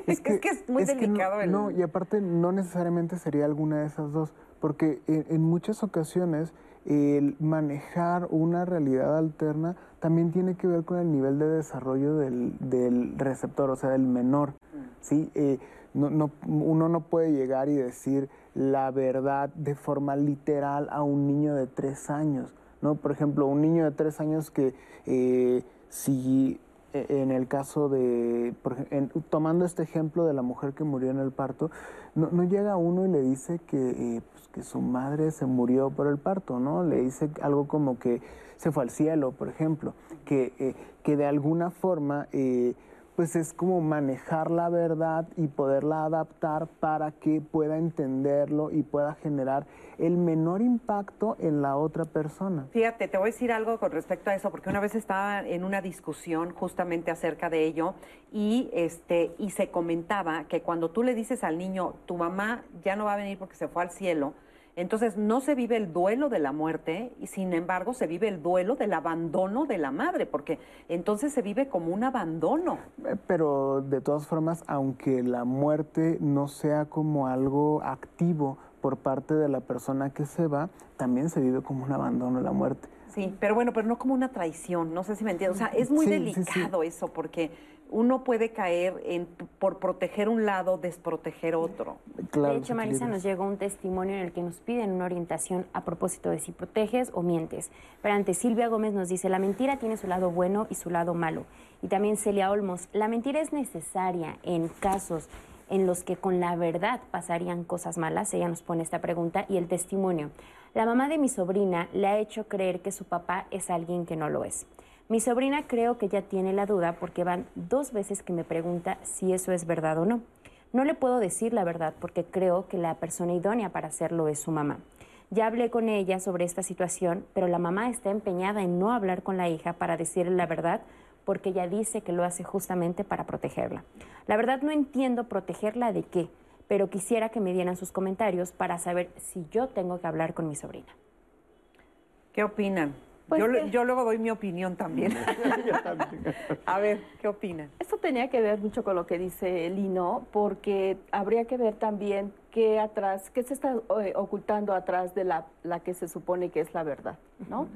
es, que, es, que, es muy es delicado. no, el... no, y aparte no necesariamente sería alguna de esas dos, porque en, en muchas ocasiones el manejar una realidad alterna también tiene que ver con el nivel de desarrollo del, del receptor, o sea, del menor. ¿sí? Eh, no, no, uno no puede llegar y decir la verdad de forma literal a un niño de tres años. ¿no? Por ejemplo, un niño de tres años que eh, si en el caso de, en, tomando este ejemplo de la mujer que murió en el parto, no, no llega uno y le dice que, eh, pues, que, su madre se murió por el parto, ¿no? Le dice algo como que se fue al cielo, por ejemplo, que, eh, que de alguna forma, eh, pues es como manejar la verdad y poderla adaptar para que pueda entenderlo y pueda generar el menor impacto en la otra persona. Fíjate, te voy a decir algo con respecto a eso, porque una vez estaba en una discusión justamente acerca de ello y, este, y se comentaba que cuando tú le dices al niño, tu mamá ya no va a venir porque se fue al cielo, entonces no se vive el duelo de la muerte y sin embargo se vive el duelo del abandono de la madre, porque entonces se vive como un abandono. Pero de todas formas, aunque la muerte no sea como algo activo, por parte de la persona que se va, también se vive como un abandono la muerte. Sí, pero bueno, pero no como una traición, no sé si me entiendes. O sea, es muy sí, delicado sí, sí. eso, porque uno puede caer en, por proteger un lado, desproteger otro. Claro, de hecho, Marisa, nos llegó un testimonio en el que nos piden una orientación a propósito de si proteges o mientes. Pero antes, Silvia Gómez nos dice, la mentira tiene su lado bueno y su lado malo. Y también Celia Olmos, la mentira es necesaria en casos en los que con la verdad pasarían cosas malas? Ella nos pone esta pregunta y el testimonio. La mamá de mi sobrina le ha hecho creer que su papá es alguien que no lo es. Mi sobrina creo que ya tiene la duda porque van dos veces que me pregunta si eso es verdad o no. No le puedo decir la verdad porque creo que la persona idónea para hacerlo es su mamá. Ya hablé con ella sobre esta situación, pero la mamá está empeñada en no hablar con la hija para decirle la verdad porque ella dice que lo hace justamente para protegerla. La verdad no entiendo protegerla de qué, pero quisiera que me dieran sus comentarios para saber si yo tengo que hablar con mi sobrina. ¿Qué opinan? Pues yo, que... yo, luego doy mi opinión también. A ver, ¿qué opinan? Esto tenía que ver mucho con lo que dice Lino, porque habría que ver también qué atrás, qué se está eh, ocultando atrás de la, la, que se supone que es la verdad, ¿no? Uh -huh.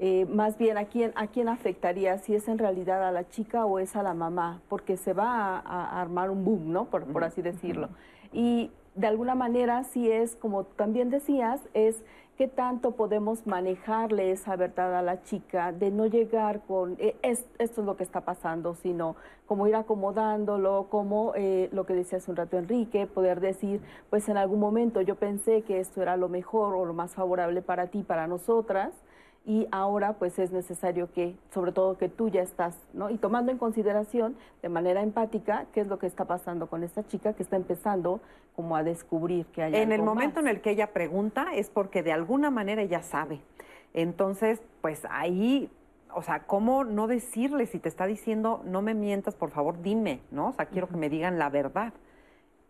Eh, más bien a quién, a quién afectaría, si es en realidad a la chica o es a la mamá, porque se va a, a armar un boom, ¿no? Por, por así decirlo. Y de alguna manera, si es, como también decías, es qué tanto podemos manejarle esa verdad a la chica, de no llegar con, eh, es, esto es lo que está pasando, sino como ir acomodándolo, como eh, lo que decía hace un rato Enrique, poder decir, pues en algún momento yo pensé que esto era lo mejor o lo más favorable para ti, para nosotras, y ahora pues es necesario que, sobre todo que tú ya estás, ¿no? Y tomando en consideración de manera empática qué es lo que está pasando con esta chica que está empezando como a descubrir que hay En algo el momento más. en el que ella pregunta es porque de alguna manera ella sabe. Entonces, pues ahí o sea, ¿cómo no decirle si te está diciendo no me mientas, por favor, dime, ¿no? O sea, quiero que me digan la verdad.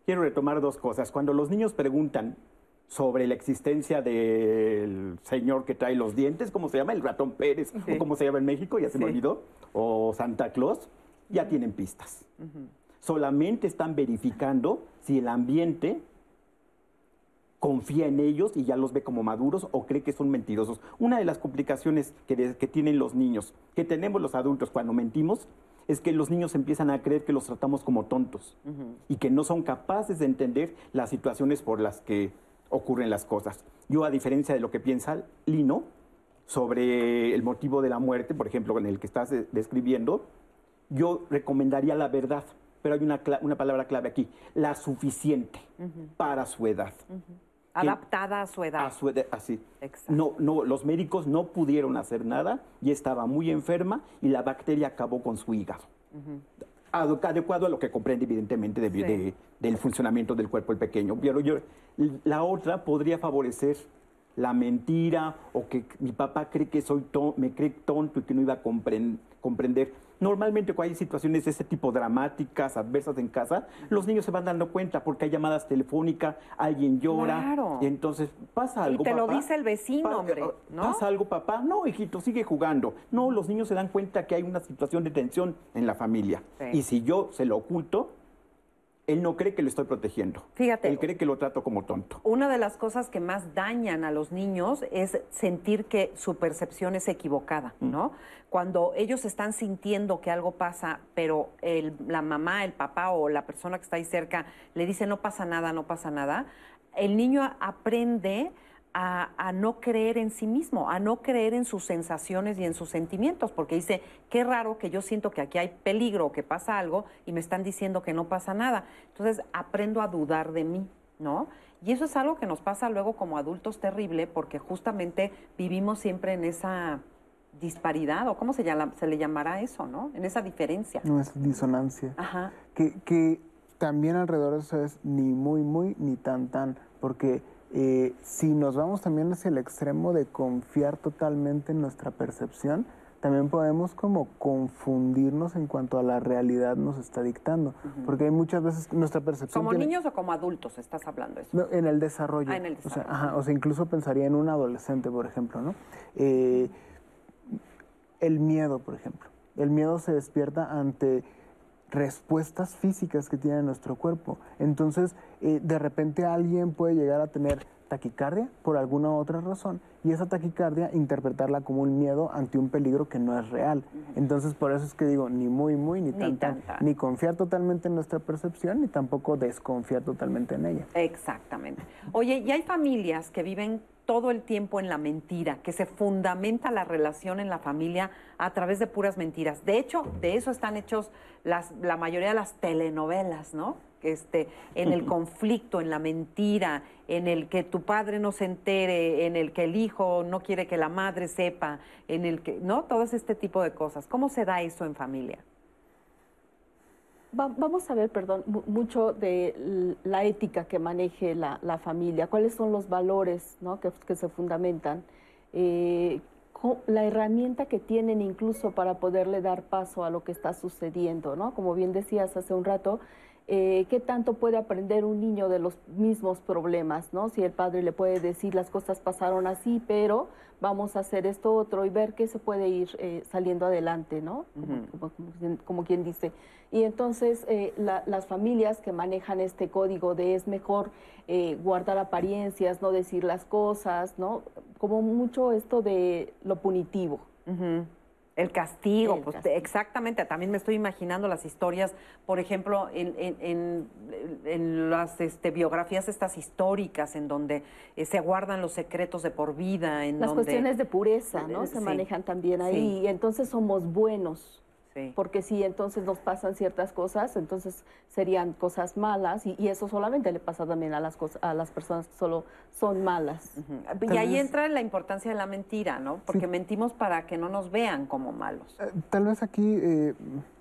Quiero retomar dos cosas. Cuando los niños preguntan sobre la existencia del señor que trae los dientes, ¿cómo se llama? El ratón Pérez, Sí. o cómo se llama en México, ya se me Sí. olvidó, o Santa Claus, ya tienen pistas. Solamente están verificando si el ambiente confía en ellos y ya los ve como maduros o cree que son mentirosos. Una de las complicaciones que, de- que tienen los niños, que tenemos los adultos cuando mentimos, es que los niños empiezan a creer que los tratamos como tontos y que no son capaces de entender las situaciones por las que ocurren las cosas. Yo, a diferencia de lo que piensa Lino sobre el motivo de la muerte, por ejemplo, en el que estás de- describiendo, yo recomendaría la verdad, pero hay una, una palabra clave aquí, la suficiente para su edad. Adaptada a su edad. A su edad, así. Exacto. No, no, los médicos no pudieron hacer nada y estaba muy enferma y la bacteria acabó con su hígado. Adu- Adecuado a lo que comprende, evidentemente, de- Sí. de- del funcionamiento del cuerpo del pequeño. Pero yo, la otra podría favorecer la mentira o que mi papá cree que soy ton- me cree tonto y que no iba a compren- comprender. Normalmente cuando hay situaciones de ese tipo dramáticas, adversas en casa, los niños se van dando cuenta porque hay llamadas telefónicas, alguien llora Claro. y entonces pasa Y algo. te lo dice el vecino, Pa- hombre, ¿no? ¿Pasa algo, papá? No, hijito, sigue jugando. No, los niños se dan cuenta que hay una situación de tensión en la familia. Sí. Y si yo se lo oculto, él no cree que lo estoy protegiendo. Fíjate. Él cree que lo trato como tonto. Una de las cosas que más dañan a los niños es sentir que su percepción es equivocada, ¿no? Cuando ellos están sintiendo que algo pasa, pero el- la mamá, el papá o la persona que está ahí cerca le dice no pasa nada, no pasa nada, el niño aprende a, a no creer en sí mismo, a no creer en sus sensaciones y en sus sentimientos, porque dice, qué raro que yo siento que aquí hay peligro, que pasa algo y me están diciendo que no pasa nada. Entonces aprendo a dudar de mí, ¿no? Y eso es algo que nos pasa luego como adultos terrible, porque justamente vivimos siempre en esa disparidad, o cómo se, llama, se le llamará eso, ¿no? En esa diferencia. No es disonancia. Ajá. Que, que también alrededor de eso es ni muy, muy, ni tan, tan. Porque eh, si nos vamos también hacia el extremo de confiar totalmente en nuestra percepción, también podemos como confundirnos en cuanto a la realidad nos está dictando. Porque hay muchas veces nuestra percepción... ¿Como tiene- niños o como adultos estás hablando eso? no, en el desarrollo. Ah, en el O sea, desarrollo. ajá, o sea, incluso pensaría en un adolescente, por ejemplo, ¿no? Eh, el miedo, por ejemplo. El miedo se despierta ante respuestas físicas que tiene nuestro cuerpo. Entonces, eh, de repente alguien puede llegar a tener taquicardia por alguna otra razón y esa taquicardia interpretarla como un miedo ante un peligro que no es real. Entonces, por eso es que digo, ni muy, muy, ni, Ni tan, tan. ni confiar totalmente en nuestra percepción, ni tampoco desconfiar totalmente en ella. Exactamente. Oye, y hay familias que viven todo el tiempo en la mentira, que se fundamenta la relación en la familia a través de puras mentiras. De hecho, de eso están hechos las, la mayoría de las telenovelas, ¿no? Que Este, en el conflicto, en la mentira, en el que tu padre no se entere, en el que el hijo no quiere que la madre sepa, en el que, ¿no? Todo este tipo de cosas. ¿Cómo se da eso en familia? Va- vamos a ver, perdón, mu- mucho de la ética que maneje la, la familia, cuáles son los valores ¿no? que, que se fundamentan, eh, la herramienta que tienen incluso para poderle dar paso a lo que está sucediendo, ¿no? Como bien decías hace un rato, eh, ¿qué tanto puede aprender un niño de los mismos problemas, ¿no? Si el padre le puede decir las cosas pasaron así, pero vamos a hacer esto otro y ver qué se puede ir eh, saliendo adelante, ¿no? Como- como- como quien- como quien dice. Y entonces eh, la- las familias que manejan este código de es mejor eh, guardar apariencias, no decir las cosas, ¿no? Como mucho esto de lo punitivo. El castigo, El pues castigo. exactamente. También me estoy imaginando las historias, por ejemplo, en, en- en- en las este, biografías estas históricas, en donde eh, se guardan los secretos de por vida, en Las donde cuestiones de pureza, ¿no? Eh, Se sí. manejan también ahí. Sí. Y entonces somos buenos. Sí. Porque si entonces nos pasan ciertas cosas, entonces serían cosas malas y, y eso solamente le pasa también a las, cosas, a las personas que solo son malas. Y ahí entra la importancia de la mentira, ¿no? Porque mentimos para que no nos vean como malos. Eh, Tal vez aquí eh,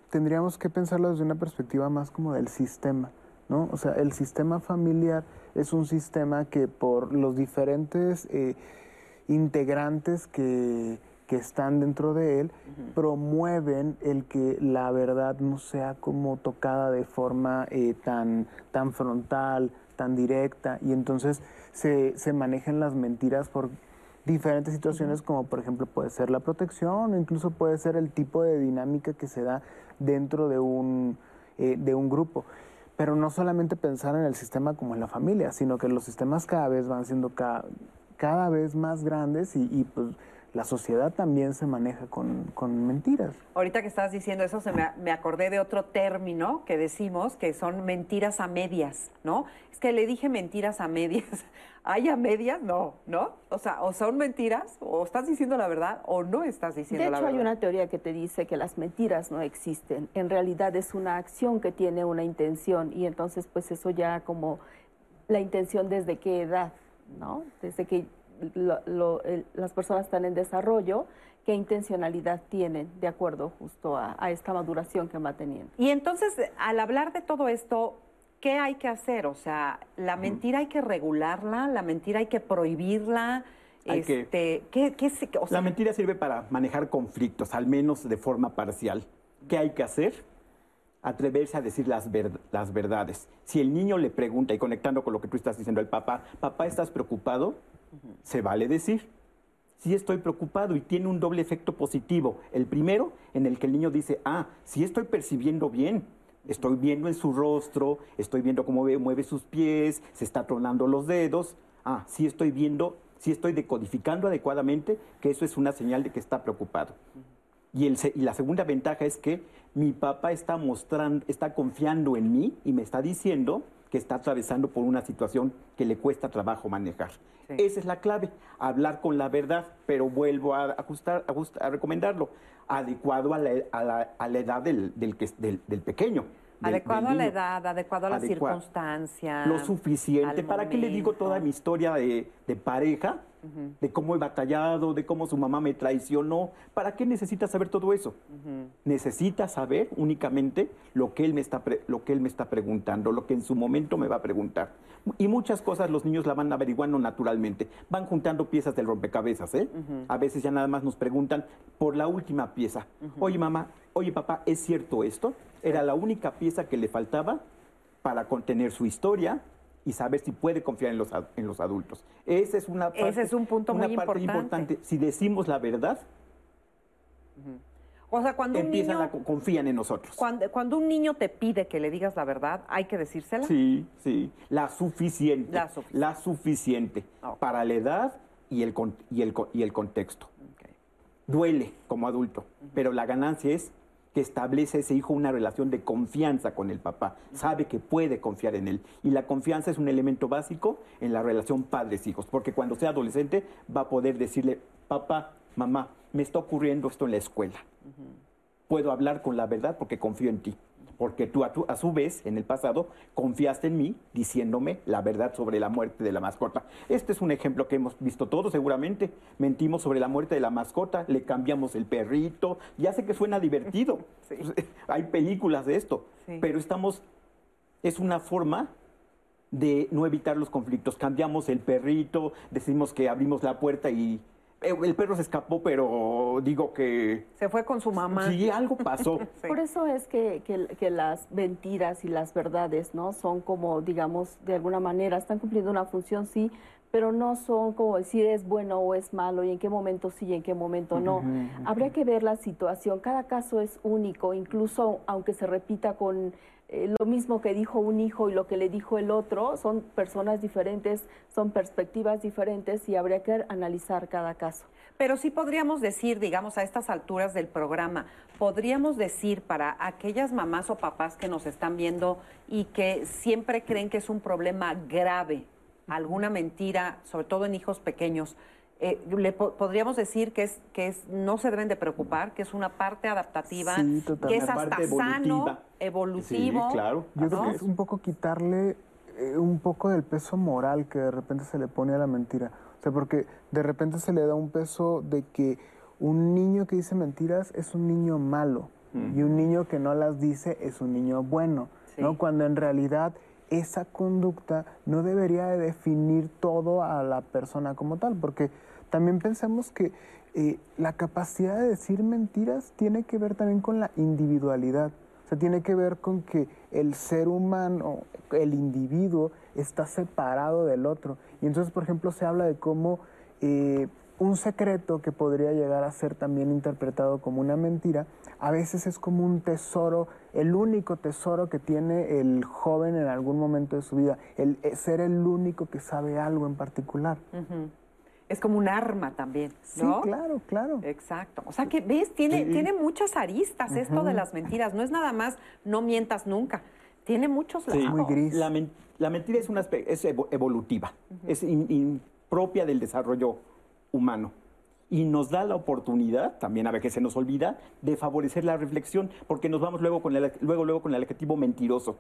tendríamos que pensarlo desde una perspectiva más como del sistema, ¿no? O sea, el sistema familiar es un sistema que por los diferentes eh, integrantes que, que están dentro de él promueven el que la verdad no sea como tocada de forma eh, tan, tan frontal, tan directa, y entonces se, se manejan las mentiras por diferentes situaciones, como por ejemplo puede ser la protección, o incluso puede ser el tipo de dinámica que se da dentro de un, eh, de un grupo. Pero no solamente pensar en el sistema como en la familia, sino que los sistemas cada vez van siendo cada, cada vez más grandes y, y pues la sociedad también se maneja con, con mentiras. Ahorita que estás diciendo eso, se me, me, acordé de otro término que decimos, que son mentiras a medias, ¿no? Es que le dije mentiras a medias. ¿Hay a medias? No, ¿no? O sea, o son mentiras, o estás diciendo la verdad, o no estás diciendo la verdad. De hecho, hay una teoría que te dice que las mentiras no existen. En realidad es una acción que tiene una intención, y entonces, pues eso ya como la intención desde qué edad, ¿no? Desde que lo, lo, el, las personas están en desarrollo, qué intencionalidad tienen de acuerdo justo a, a, esta maduración que va teniendo. Y entonces, al hablar de todo esto, ¿qué hay que hacer? O sea, la mentira hay que regularla, la mentira hay que prohibirla. Hay este, que, ¿qué, qué, qué, o sea, la mentira sirve para manejar conflictos, al menos de forma parcial. ¿Qué hay que hacer? atreverse a decir las, ver, las, verdades. Si el niño le pregunta, y conectando con lo que tú estás diciendo al papá, papá, ¿estás preocupado? Se vale decir. Sí estoy preocupado y tiene un doble efecto positivo. El primero, en el que el niño dice, ah, sí estoy percibiendo bien. Estoy viendo en su rostro, estoy viendo cómo mueve sus pies, se está tronando los dedos. Ah, sí estoy viendo, sí estoy decodificando adecuadamente que eso es una señal de que está preocupado. Y, el, y la segunda ventaja es que mi papá está mostrando, está confiando en mí y me está diciendo que está atravesando por una situación que le cuesta trabajo manejar. Sí. Esa es la clave, hablar con la verdad, pero vuelvo a, ajustar, a, ajustar, a recomendarlo, adecuado a la, a la, a la edad del, del, del, del pequeño. Del, adecuado a la edad, adecuado a las circunstancias. Lo suficiente. ¿Para momento. qué le digo toda mi historia de, de pareja? Uh -huh. De cómo he batallado, de cómo su mamá me traicionó. ¿Para qué necesita saber todo eso? Uh -huh. Necesita saber únicamente lo que, él me está lo que él me está preguntando, lo que en su momento me va a preguntar. Y muchas cosas los niños la van averiguando naturalmente. Van juntando piezas del rompecabezas, ¿eh? Uh -huh. A veces ya nada más nos preguntan por la última pieza. Oye, mamá, oye, papá, ¿es cierto esto? Era la única pieza que le faltaba para contener su historia y saber si puede confiar en los, en los adultos. Ese es, una parte, Ese es un punto una muy parte importante. importante. Si decimos la verdad, uh -huh. o sea, cuando empiezan un niño, a confían en nosotros. Cuando, cuando, un niño te pide que le digas la verdad, hay que decírsela. Sí, sí, la suficiente. La suficiente. La suficiente para la edad y el, y el, y el contexto. Okay. Duele como adulto, uh -huh. pero la ganancia es que establece ese hijo una relación de confianza con el papá, sabe que puede confiar en él. Y la confianza es un elemento básico en la relación padres-hijos, porque cuando sea adolescente va a poder decirle, papá, mamá, me está ocurriendo esto en la escuela. Uh -huh. Puedo hablar con la verdad porque confío en ti. Porque tú a, tu, a, su vez, en el pasado, confiaste en mí diciéndome la verdad sobre la muerte de la mascota. Este es un ejemplo que hemos visto todos seguramente. Mentimos sobre la muerte de la mascota, le cambiamos el perrito. Ya sé que suena divertido. Sí. Hay películas de esto. Sí. Pero estamos... Es una forma de no evitar los conflictos. Cambiamos el perrito, decimos que abrimos la puerta y el perro se escapó, pero digo que... Se fue con su mamá. Sí, algo pasó. sí. Por eso es que, que, que, las mentiras y las verdades, ¿no? Son como, digamos, de alguna manera, están cumpliendo una función, sí, pero no son como decir es bueno o es malo y en qué momento sí y en qué momento no. Uh -huh, uh -huh. Habría que ver la situación. Cada caso es único, incluso aunque se repita con eh, lo mismo que dijo un hijo y lo que le dijo el otro, son personas diferentes, son perspectivas diferentes y habría que analizar cada caso. Pero sí podríamos decir, digamos, a estas alturas del programa, podríamos decir para aquellas mamás o papás que nos están viendo y que siempre creen que es un problema grave, alguna mentira, sobre todo en hijos pequeños, eh, le po podríamos decir que es que es no se deben de preocupar, que es una parte adaptativa, sí, que es hasta sano, evolutivo. Sí, claro. Yo creo que es un poco quitarle eh, un poco del peso moral que de repente se le pone a la mentira. O sea, porque de repente se le da un peso de que un niño que dice mentiras es un niño malo mm. y un niño que no las dice es un niño bueno, sí. ¿no? Cuando en realidad esa conducta no debería de definir todo a la persona como tal, porque también pensamos que eh, la capacidad de decir mentiras tiene que ver también con la individualidad. O sea, tiene que ver con que el ser humano, el individuo, está separado del otro. Y entonces, por ejemplo, se habla de cómo eh, un secreto que podría llegar a ser también interpretado como una mentira, a veces es como un tesoro, el único tesoro que tiene el joven en algún momento de su vida, el eh, ser el único que sabe algo en particular. Es como un arma también, ¿no? Sí, claro, claro. Exacto. O sea que, ¿ves? Tiene, tiene muchas aristas esto de las mentiras. No es nada más no mientas nunca. Tiene muchos lados. Muy gris. La, men- la mentira es, una es evo- evolutiva, es in- in- propia del desarrollo humano. Y nos da la oportunidad, también a veces se nos olvida, de favorecer la reflexión, porque nos vamos luego con el, luego, luego con el adjetivo mentiroso.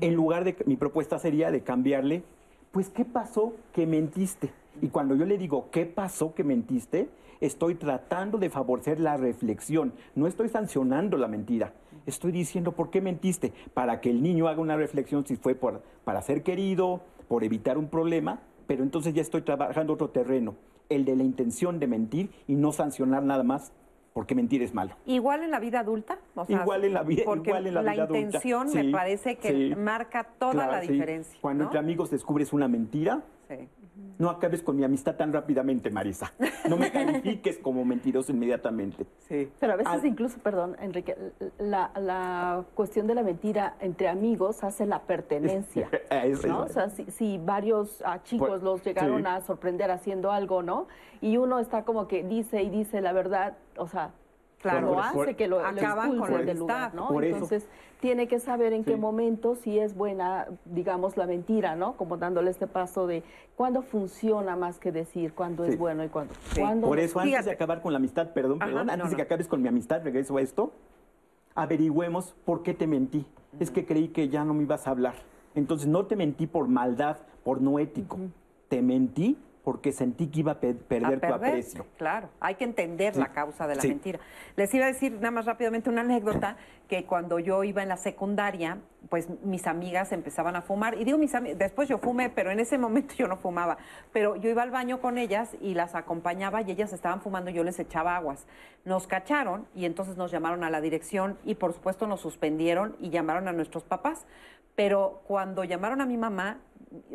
En lugar de, mi propuesta sería de cambiarle, pues, ¿qué pasó que mentiste? Y cuando yo le digo, ¿qué pasó que mentiste? Estoy tratando de favorecer la reflexión, no estoy sancionando la mentira. Estoy diciendo, ¿por qué mentiste? Para que el niño haga una reflexión si fue por, para ser querido, por evitar un problema, pero entonces ya estoy trabajando otro terreno, el de la intención de mentir y no sancionar nada más porque mentir es malo. Igual en la vida adulta. O sea, Igual en la vida- porque igual en la vida adulta. intención me Sí, parece que sí. marca toda Claro, la sí. diferencia. Cuando ¿no? entre amigos descubres una mentira, Sí. No acabes con mi amistad tan rápidamente, Marisa. No me califiques como mentiroso inmediatamente. Sí. Pero a veces Al- incluso, perdón, Enrique, la, la cuestión de la mentira entre amigos hace la pertenencia. Es- ¿no? O sea, si, si varios ah, chicos Pues, los llegaron sí. a sorprender haciendo algo, ¿no? Y uno está como que dice y dice la verdad, o sea, Claro. lo hace por- que lo, lo Acaban con la del lugar, amistad. ¿no? Por eso. Entonces, tiene que saber en qué momento si es buena, digamos, la mentira, ¿no? Como dándole este paso de cuándo funciona más que decir, cuándo Sí. es bueno y cuándo, Sí. cuándo Por eso, antes Fíjate. de acabar con la amistad, perdón, Ajá, perdón, no, antes de que acabes con mi amistad, regreso a esto, averigüemos por qué te mentí. Es que creí que ya no me ibas a hablar. Entonces, no te mentí por maldad, por no ético. Te mentí porque sentí que iba a pe- A perder, tu aprecio. Claro, hay que entender Sí. la causa de la Sí. mentira. Les iba a decir nada más rápidamente una anécdota que cuando yo iba en la secundaria, pues mis amigas empezaban a fumar y digo mis después yo fumé, pero en ese momento yo no fumaba, pero yo iba al baño con ellas y las acompañaba y ellas estaban fumando y yo les echaba aguas. Nos cacharon y entonces nos llamaron a la dirección y por supuesto nos suspendieron y llamaron a nuestros papás. Pero cuando llamaron a mi mamá,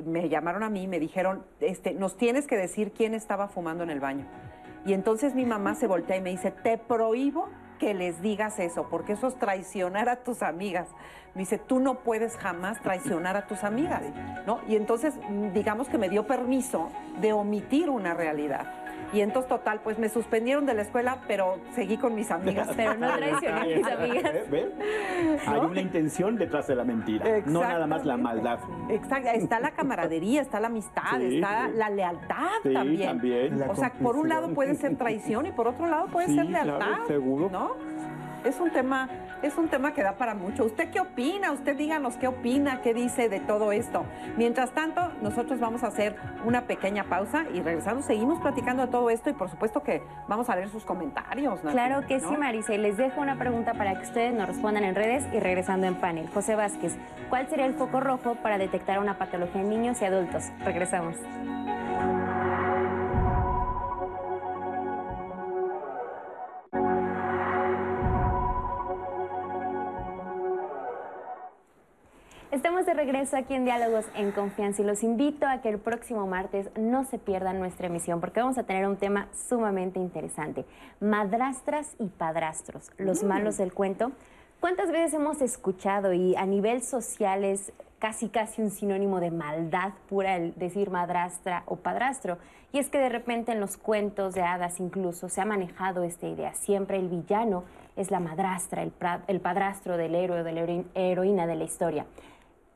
me llamaron a mí y me dijeron, este, nos tienes que decir quién estaba fumando en el baño. Y entonces mi mamá se voltea y me dice, te prohíbo que les digas eso, porque eso es traicionar a tus amigas. Me dice, tú no puedes jamás traicionar a tus amigas, ¿no? Y entonces, mm, digamos que me dio permiso de omitir una realidad. Y entonces, total, pues me suspendieron de la escuela, pero seguí con mis amigas. Pero no traicioné a mis amigas. ¿Ven? Hay una intención detrás de la mentira, no nada más la maldad. Exacto, está la camaradería, está la amistad, Sí, está sí. la lealtad Sí, también. también. La O sea, por un lado puede ser traición y por otro lado puede Sí, ser claro, lealtad. seguro. ¿No? Es un tema, es un tema que da para mucho. ¿Usted qué opina? Usted díganos qué opina, qué dice de todo esto. Mientras tanto, nosotros vamos a hacer una pequeña pausa y regresando seguimos platicando de todo esto y por supuesto que vamos a leer sus comentarios. Nati, Claro que ¿no? sí, Marisa. Y les dejo una pregunta para que ustedes nos respondan en redes y regresando en panel. José Vázquez, ¿cuál sería el foco rojo para detectar una patología en niños y adultos? Regresamos. Estamos de regreso aquí en Diálogos en Confianza y los invito a que el próximo martes no se pierdan nuestra emisión porque vamos a tener un tema sumamente interesante. Madrastras y padrastros, los malos del cuento. ¿Cuántas veces hemos escuchado y a nivel social es casi casi un sinónimo de maldad pura el decir madrastra o padrastro? Y es que de repente en los cuentos de hadas incluso se ha manejado esta idea. Siempre el villano es la madrastra, el, el padrastro del héroe o de la hero- heroína de la historia.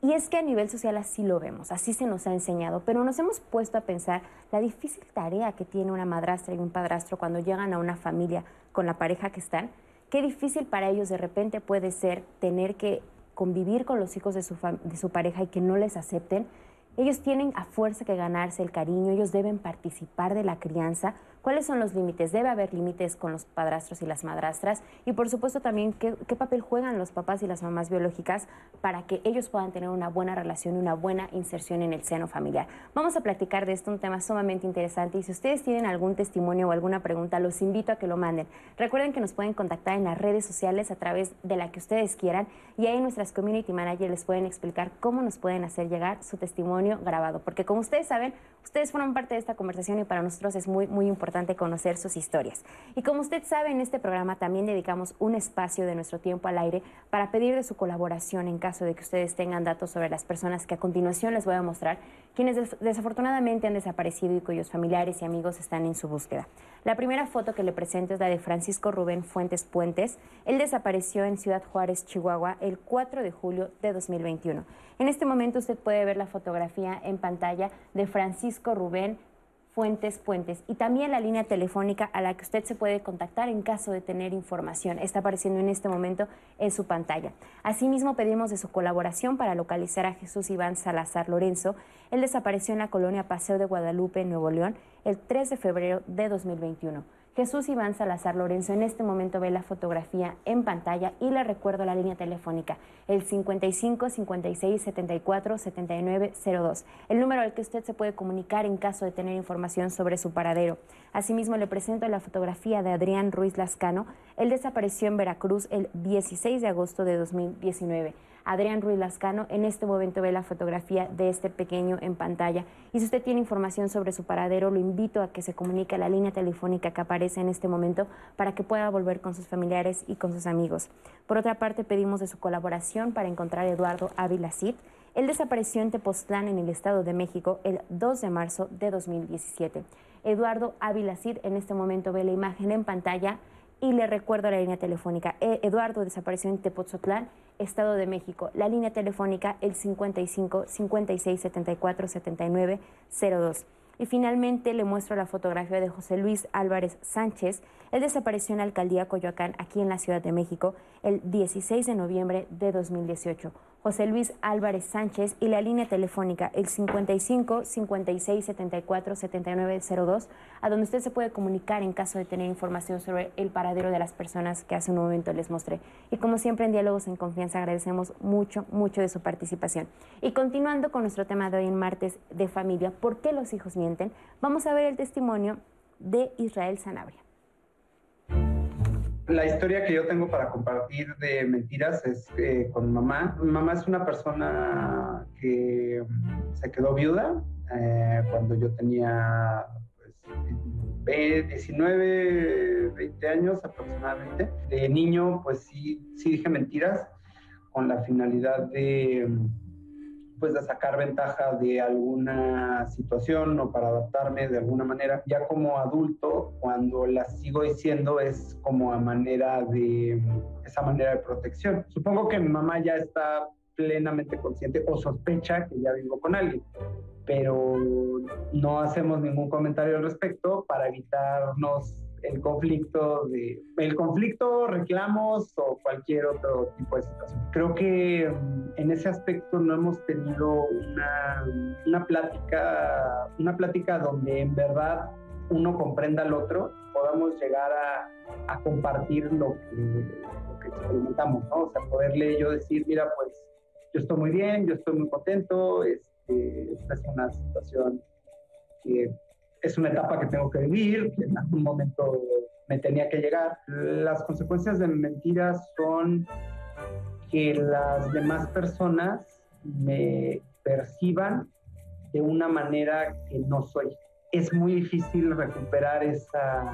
Y es que a nivel social así lo vemos, así se nos ha enseñado, pero nos hemos puesto a pensar la difícil tarea que tiene una madrastra y un padrastro cuando llegan a una familia con la pareja que están. Qué difícil para ellos de repente puede ser tener que convivir con los hijos de su, de su pareja y que no les acepten. Ellos tienen a fuerza que ganarse el cariño, ellos deben participar de la crianza cuáles son los límites, debe haber límites con los padrastros y las madrastras y por supuesto también qué, qué papel juegan los papás y las mamás biológicas para que ellos puedan tener una buena relación y una buena inserción en el seno familiar. Vamos a platicar de esto, un tema sumamente interesante y si ustedes tienen algún testimonio o alguna pregunta, los invito a que lo manden. Recuerden que nos pueden contactar en las redes sociales a través de la que ustedes quieran y ahí nuestras community managers les pueden explicar cómo nos pueden hacer llegar su testimonio grabado, porque como ustedes saben, ustedes forman parte de esta conversación y para nosotros es muy muy importante conocer sus historias. Y como usted sabe, en este programa también dedicamos un espacio de nuestro tiempo al aire para pedir de su colaboración en caso de que ustedes tengan datos sobre las personas que a continuación les voy a mostrar, quienes des desafortunadamente han desaparecido y cuyos familiares y amigos están en su búsqueda. La primera foto que le presento es la de Francisco Rubén Fuentes Puentes. Él desapareció en Ciudad Juárez, Chihuahua, el 4 de julio de 2021. En este momento usted puede ver la fotografía en pantalla de Francisco Rubén Fuentes Puentes y también la línea telefónica a la que usted se puede contactar en caso de tener información. Está apareciendo en este momento en su pantalla. Asimismo, pedimos de su colaboración para localizar a Jesús Iván Salazar Lorenzo. Él desapareció en la colonia Paseo de Guadalupe, Nuevo León, el 3 de febrero de 2021. Jesús Iván Salazar Lorenzo en este momento ve la fotografía en pantalla y le recuerdo la línea telefónica, el 55 56 74 79 02, el número al que usted se puede comunicar en caso de tener información sobre su paradero. Asimismo, le presento la fotografía de Adrián Ruiz Lascano. Él desapareció en Veracruz el 16 de agosto de 2019. Adrián Ruiz Lascano. En este momento ve la fotografía de este pequeño en pantalla. Y si usted tiene información sobre su paradero, lo invito a que se comunique a la línea telefónica que aparece en este momento para que pueda volver con sus familiares y con sus amigos. Por otra parte, pedimos de su colaboración para encontrar a Eduardo Ávila Cid. Él desapareció en Tepoztlán, en el Estado de México, el 2 de marzo de 2017. Eduardo Ávila Cid en este momento ve la imagen en pantalla y le recuerdo la línea telefónica. E- Eduardo desapareció en Tepoztlán, Estado de México. La línea telefónica el 55 56 74 79 02. Y finalmente le muestro la fotografía de José Luis Álvarez Sánchez. Él desapareció en la alcaldía Coyoacán, aquí en la Ciudad de México, el 16 de noviembre de 2018. José Luis Álvarez Sánchez y la línea telefónica el 55 56 74 79 02, a donde usted se puede comunicar en caso de tener información sobre el paradero de las personas que hace un momento les mostré. Y como siempre en Diálogos en Confianza agradecemos mucho, mucho de su participación. Y continuando con nuestro tema de hoy en martes de familia, ¿por qué los hijos mienten? Vamos a ver el testimonio de Israel Sanabria. La historia que yo tengo para compartir de mentiras es eh, con mamá. Mamá es una persona que se quedó viuda eh, cuando yo tenía pues, ve- 19, 20 años aproximadamente. De niño, pues sí, sí dije mentiras con la finalidad de pues de sacar ventaja de alguna situación o para adaptarme de alguna manera. Ya como adulto, cuando las sigo diciendo es como a manera de esa manera de protección. Supongo que mi mamá ya está plenamente consciente o sospecha que ya vivo con alguien, pero no hacemos ningún comentario al respecto para evitarnos el conflicto de el conflicto, reclamos o cualquier otro tipo de situación. Creo que mm, en ese aspecto no hemos tenido una, una plática, una plática donde en verdad uno comprenda al otro, podamos llegar a, a compartir lo que, lo que experimentamos, ¿no? O sea, poderle yo decir, mira, pues yo estoy muy bien, yo estoy muy contento, este, esta es una situación que es una etapa que tengo que vivir, que en algún momento me tenía que llegar. Las consecuencias de mentiras son que las demás personas me perciban de una manera que no soy. Es muy difícil recuperar esa,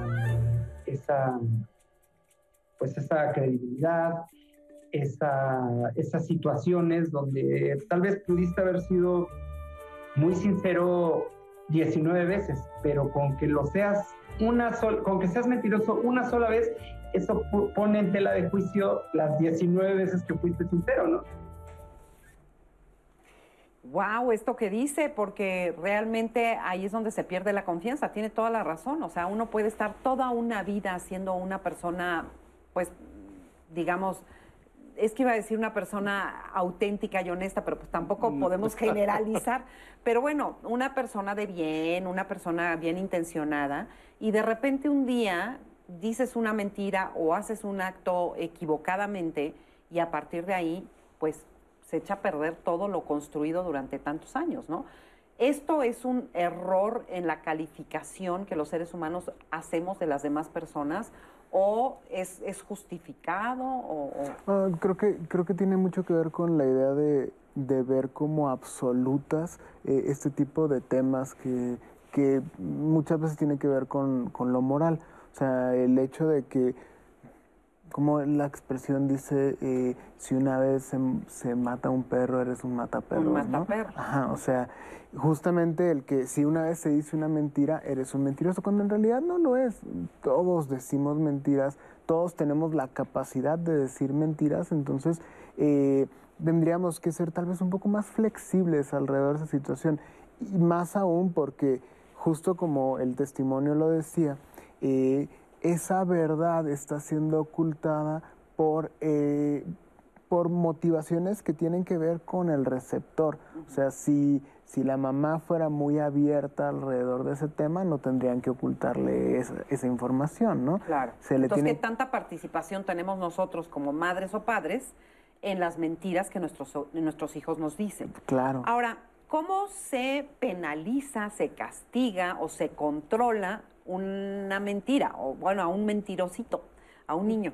esa, pues esa credibilidad, esa, esas situaciones donde tal vez pudiste haber sido muy sincero 19 veces, pero con que lo seas una sola, con que seas mentiroso una sola vez, eso pone en tela de juicio las 19 veces que fuiste sincero, ¿no? Wow, esto que dice, porque realmente ahí es donde se pierde la confianza. Tiene toda la razón. O sea, uno puede estar toda una vida siendo una persona, pues, digamos, es que iba a decir una persona auténtica y honesta, pero pues tampoco podemos generalizar. Pero bueno, una persona de bien, una persona bien intencionada, y de repente un día dices una mentira o haces un acto equivocadamente y a partir de ahí, pues se echa a perder todo lo construido durante tantos años, ¿no? ¿Esto es un error en la calificación que los seres humanos hacemos de las demás personas o es, es justificado? O, ah, creo, que, creo que tiene mucho que ver con la idea de, de ver como absolutas eh, este tipo de temas que, que muchas veces tiene que ver con, con lo moral. O sea, el hecho de que como la expresión dice, eh, si una vez se, mata un perro, eres un mataperro. Un mataperro. Ajá, o sea, justamente el que si una vez se dice una mentira, eres un mentiroso, cuando en realidad no lo es. Todos decimos mentiras, todos tenemos la capacidad de decir mentiras, entonces eh, tendríamos que ser tal vez un poco más flexibles alrededor de esa situación. Y más aún porque, justo como el testimonio lo decía, eh, esa verdad está siendo ocultada por, eh, por motivaciones que tienen que ver con el receptor. O sea, si, si la mamá fuera muy abierta alrededor de ese tema, no tendrían que ocultarle esa, información, ¿no? Claro. Entonces, ¿qué tanta participación tenemos nosotros como madres o padres en las mentiras que nuestros, nuestros hijos nos dicen? Claro. Ahora, ¿cómo se penaliza, se castiga o se controla una mentira, o bueno, a un mentirosito, a un niño.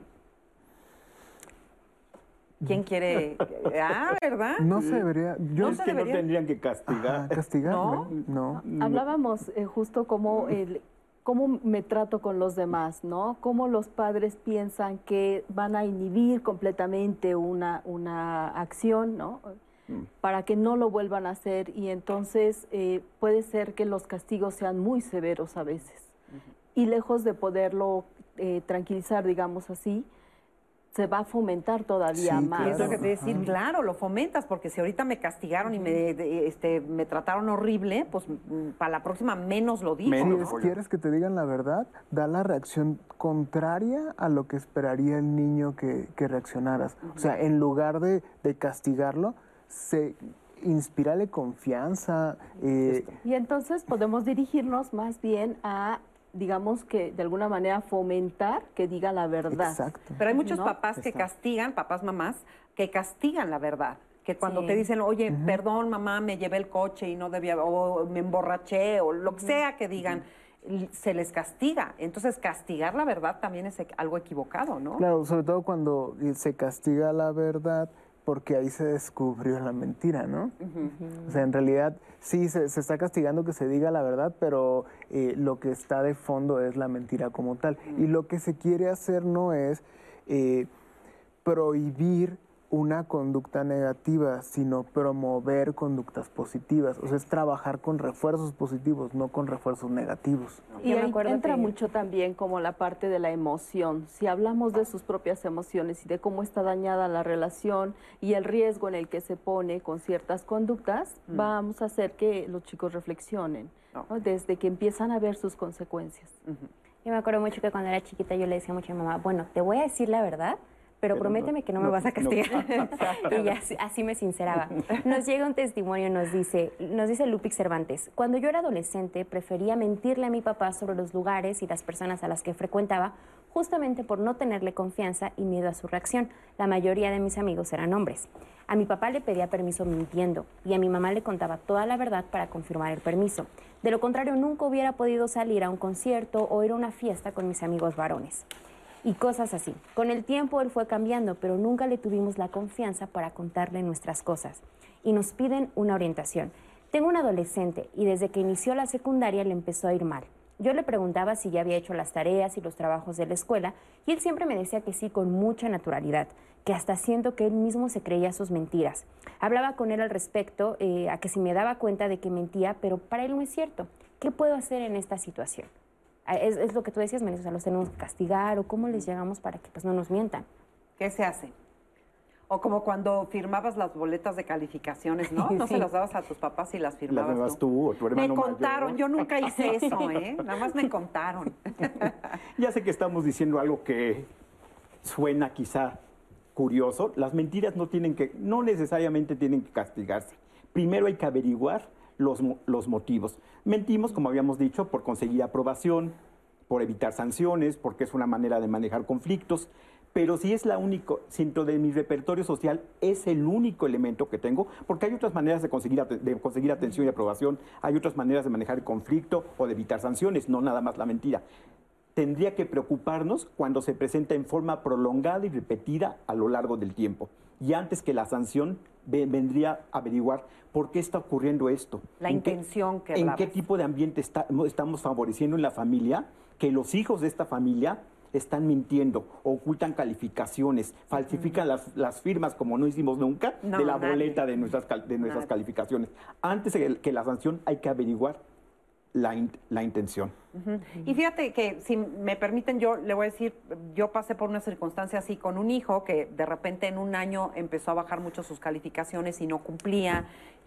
¿Quién quiere? Ah, ¿verdad? No se debería. Yo no que no tendrían que castigar. ¿Castigar? ¿No? No. Hablábamos eh, justo como el cómo me trato con los demás, ¿no? Cómo los padres piensan que van a inhibir completamente una, una acción, ¿no? Mm. Para que no lo vuelvan a hacer y entonces eh, puede ser que los castigos sean muy severos a veces y lejos de poderlo eh, tranquilizar, digamos así, se va a fomentar todavía más. Es lo que te decir, claro, lo fomentas, porque si ahorita me castigaron y me, este, me trataron horrible, pues mm, para la próxima menos lo digo. Si quieres que te digan la verdad, da la reacción contraria a lo que esperaría el niño que, reaccionaras. O sea, en lugar de, castigarlo, se inspirale confianza. Eh, y entonces podemos dirigirnos más bien a digamos que de alguna manera fomentar que diga la verdad. Exacto. Pero hay muchos papás que castigan, papás, mamás, que castigan la verdad. Que cuando te dicen, oye, perdón, mamá, me llevé el coche y no debía, o me emborraché, o lo que sea que digan, se les castiga. Entonces, castigar la verdad también es algo equivocado, ¿no? Claro, sobre todo cuando se castiga la verdad, porque ahí se descubrió la mentira, ¿no? O sea, en realidad sí se, está castigando que se diga la verdad, pero eh, lo que está de fondo es la mentira como tal. Y lo que se quiere hacer no es eh, prohibir una conducta negativa, sino promover conductas positivas. O sea, es trabajar con refuerzos positivos, no con refuerzos negativos. Y ahí entra mucho también como la parte de la emoción. Si hablamos de sus propias emociones y de cómo está dañada la relación y el riesgo en el que se pone con ciertas conductas, mm. vamos a hacer que los chicos reflexionen desde que empiezan a ver sus consecuencias. Yo me acuerdo mucho que cuando era chiquita yo le decía mucho a mi mamá, bueno, te voy a decir la verdad, pero, prométeme que no, me vas a castigar. y así, así, me sinceraba. Nos llega un testimonio, nos dice, nos dice Lupix Cervantes, cuando yo era adolescente prefería mentirle a mi papá sobre los lugares y las personas a las que frecuentaba, justamente por no tenerle confianza y miedo a su reacción. La mayoría de mis amigos eran hombres. A mi papá le pedía permiso mintiendo y a mi mamá le contaba toda la verdad para confirmar el permiso. De lo contrario, nunca hubiera podido salir a un concierto o ir a una fiesta con mis amigos varones y cosas así. Con el tiempo él fue cambiando, pero nunca le tuvimos la confianza para contarle nuestras cosas. Y nos piden una orientación. Tengo un adolescente y desde que inició la secundaria le empezó a ir mal. Yo le preguntaba si ya había hecho las tareas y los trabajos de la escuela y él siempre me decía que sí con mucha naturalidad, que hasta siento que él mismo se creía sus mentiras. Hablaba con él al respecto, eh, a que si me daba cuenta de que mentía, pero para él no es cierto. ¿Qué puedo hacer en esta situación? Es, lo que tú decías, Melissa, o sea, los tenemos que castigar o cómo les llegamos para que pues no nos mientan. ¿Qué se hace? O como cuando firmabas las boletas de calificaciones, ¿no? No se las dabas a tus papás y las firmabas las tú. o tu hermano Me contaron, yo nunca hice eso, ¿eh? Nada más me contaron. ya sé que estamos diciendo algo que suena quizá curioso, las mentiras no tienen que, no necesariamente tienen que castigarse. Primero hay que averiguar los, los motivos. Mentimos, como habíamos dicho, por conseguir aprobación, por evitar sanciones, porque es una manera de manejar conflictos. Pero si es la único, si dentro de mi repertorio social es el único elemento que tengo, porque hay otras maneras de conseguir, de conseguir atención y aprobación, hay otras maneras de manejar el conflicto o de evitar sanciones, no nada más la mentira. Tendría que preocuparnos cuando se presenta en forma prolongada y repetida a lo largo del tiempo. Y antes que la sanción, ve- vendría a averiguar por qué está ocurriendo esto. La ¿En qué- intención que ¿En qué tipo de ambiente está- estamos favoreciendo en la familia que los hijos de esta familia están mintiendo, ocultan calificaciones, falsifican las, las firmas como no hicimos nunca No, de la nadie. boleta de nuestras, de nuestras Nadie. calificaciones. Antes que la sanción hay que averiguar la, la intención. Y fíjate que, si me permiten, yo le voy a decir, yo pasé por una circunstancia así con un hijo que de repente en un año empezó a bajar mucho sus calificaciones y no cumplía